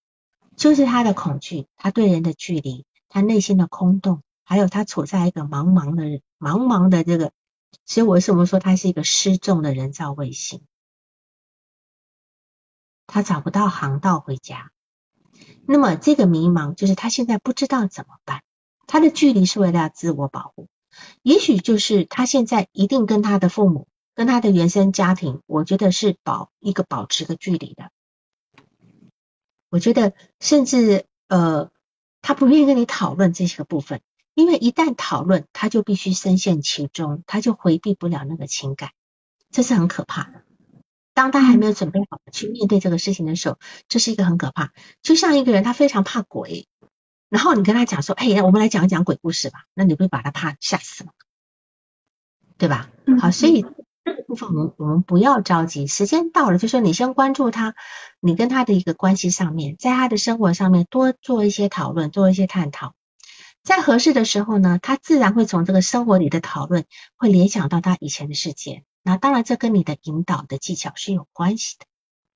就是他的恐惧，他对人的距离，他内心的空洞。还有他处在一个茫茫的、茫茫的这个，所以为什么说他是一个失重的人造卫星？他找不到航道回家。那么这个迷茫就是他现在不知道怎么办。他的距离是为了自我保护，也许就是他现在一定跟他的父母、跟他的原生家庭，我觉得是保一个保持个距离的。我觉得甚至呃，他不愿意跟你讨论这些个部分。因为一旦讨论，他就必须深陷其中，他就回避不了那个情感，这是很可怕的。当他还没有准备好去面对这个事情的时候，这是一个很可怕。就像一个人他非常怕鬼，然后你跟他讲说，哎，我们来讲一讲鬼故事吧，那你会把他怕吓死吗？对吧？好，所以这个部分我们我们不要着急，时间到了，就说你先关注他，你跟他的一个关系上面，在他的生活上面多做一些讨论，做一些探讨。在合适的时候呢，他自然会从这个生活里的讨论，会联想到他以前的事件。那当然，这跟你的引导的技巧是有关系的，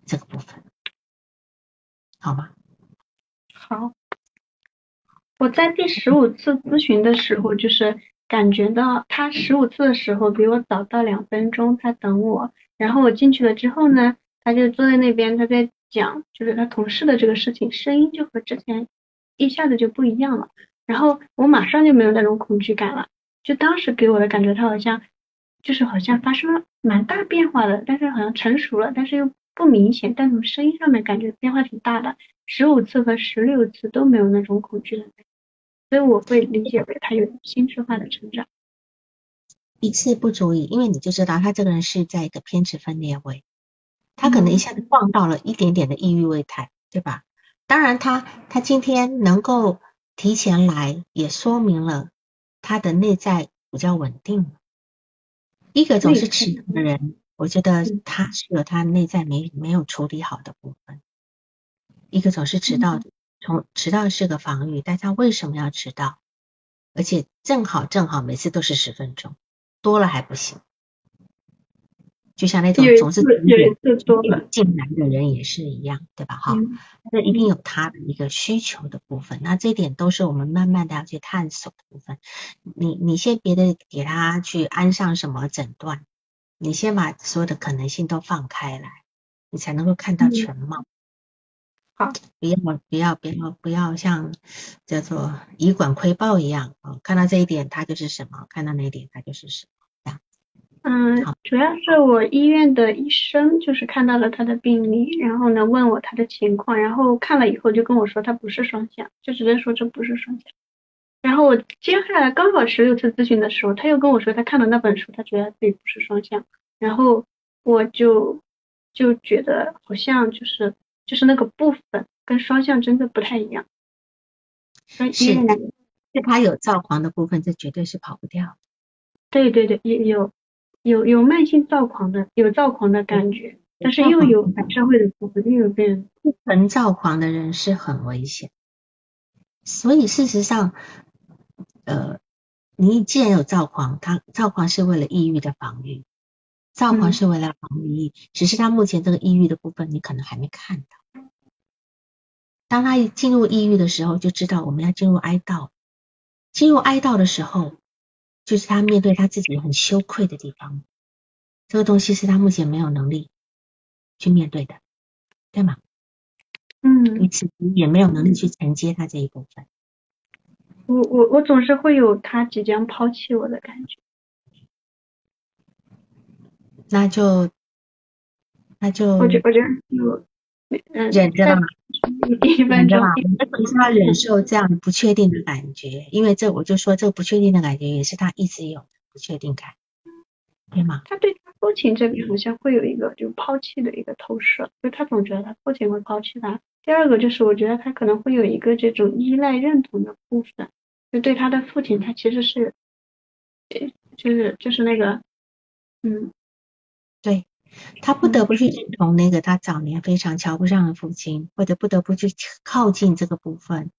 这个部分，好吗？好。我在第十五次咨询的时候，就是感觉到他十五次的时候比我早到两分钟，他等我。然后我进去了之后呢，他就坐在那边，他在讲，就是他同事的这个事情，声音就和之前一下子就不一样了。然后我马上就没有那种恐惧感了，就当时给我的感觉，他好像就是好像发生了蛮大变化的，但是好像成熟了，但是又不明显，但从声音上面感觉变化挺大的。十五次和十六次都没有那种恐惧的感觉，所以我会理解为他有心智化的成长。一次不足以，因为你就知道他这个人是在一个偏执分裂位，他可能一下子放到了一点点的抑郁位态，对吧？当然他他今天能够。提前来也说明了他的内在比较稳定。一个总是迟到的人，我觉得他是有他内在没没有处理好的部分。一个总是迟到的，从迟到是个防御，但他为什么要迟到？而且正好正好每次都是十分钟，多了还不行。就像那种总是进来的人也是一样，对吧？哈，那一定有他的一个需求的部分，那这点都是我们慢慢的要去探索的部分。你你先别的给他去安上什么诊断，你先把所有的可能性都放开来，你才能够看到全貌。好，不要不要不要不要像叫做以管窥豹一样啊，看到这一点他就是什么，看到那一点他就是什么。嗯，主要是我医院的医生就是看到了他的病历，然后呢问我他的情况，然后看了以后就跟我说他不是双向，就直接说这不是双向。然后我接下来刚好十六次咨询的时候，他又跟我说他看了那本书，他觉得自己不是双向，然后我就就觉得好像就是就是那个部分跟双向真的不太一样。是，是他有躁狂的部分，这绝对是跑不掉。对对对，也有。有有慢性躁狂的，有躁狂的感觉，但是又有反社会的部分，又有被人纯躁狂的人是很危险。所以事实上，呃，你既然有躁狂，他躁狂是为了抑郁的防御，躁狂是为了防御抑郁，只是他目前这个抑郁的部分你可能还没看到。当他进入抑郁的时候，就知道我们要进入哀悼。进入哀悼的时候。就是他面对他自己很羞愧的地方，这个东西是他目前没有能力去面对的，对吗？嗯，你其实也没有能力去承接他这一部分。我我我总是会有他即将抛弃我的感觉。那就那就。忍着吧，一分钟忍着吧，你是要忍受这样不确定的感觉，因为这我就说这个不确定的感觉也是他一直有的不确定感，对吗？他对他父亲这边好像会有一个就抛弃的一个投射，就他总觉得他父亲会抛弃他。第二个就是我觉得他可能会有一个这种依赖认同的部分，就对他的父亲他其实是，呃就是就是那个，嗯。对他不得不去认同那个他早年非常瞧不上的父亲，或者不得不去靠近这个部分，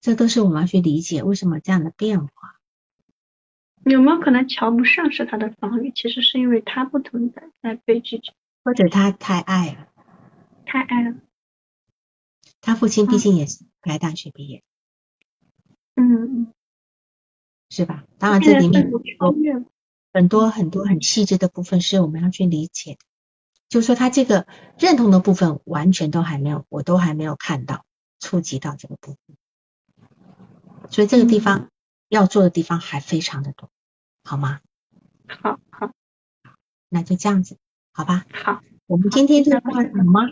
这都是我们要去理解为什么这样的变化。有没有可能瞧不上是他的防御，其实是因为他不存在，在被拒绝或者他太爱了，太爱了，他父亲毕竟也是来大学毕业，嗯嗯，是吧？当然这里面很多很多很细致的部分是我们要去理解的，就说他这个认同的部分完全都还没有，我都还没有看到触及到这个部分，所以这个地方要做的地方还非常的多，好吗？好好那就这样子，好吧？好，我们今天就到这样好吗？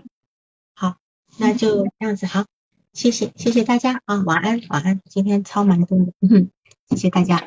好，那就这样子，好，谢谢谢谢大家啊，晚安晚安，今天超蛮多的，嗯，谢谢大家啊。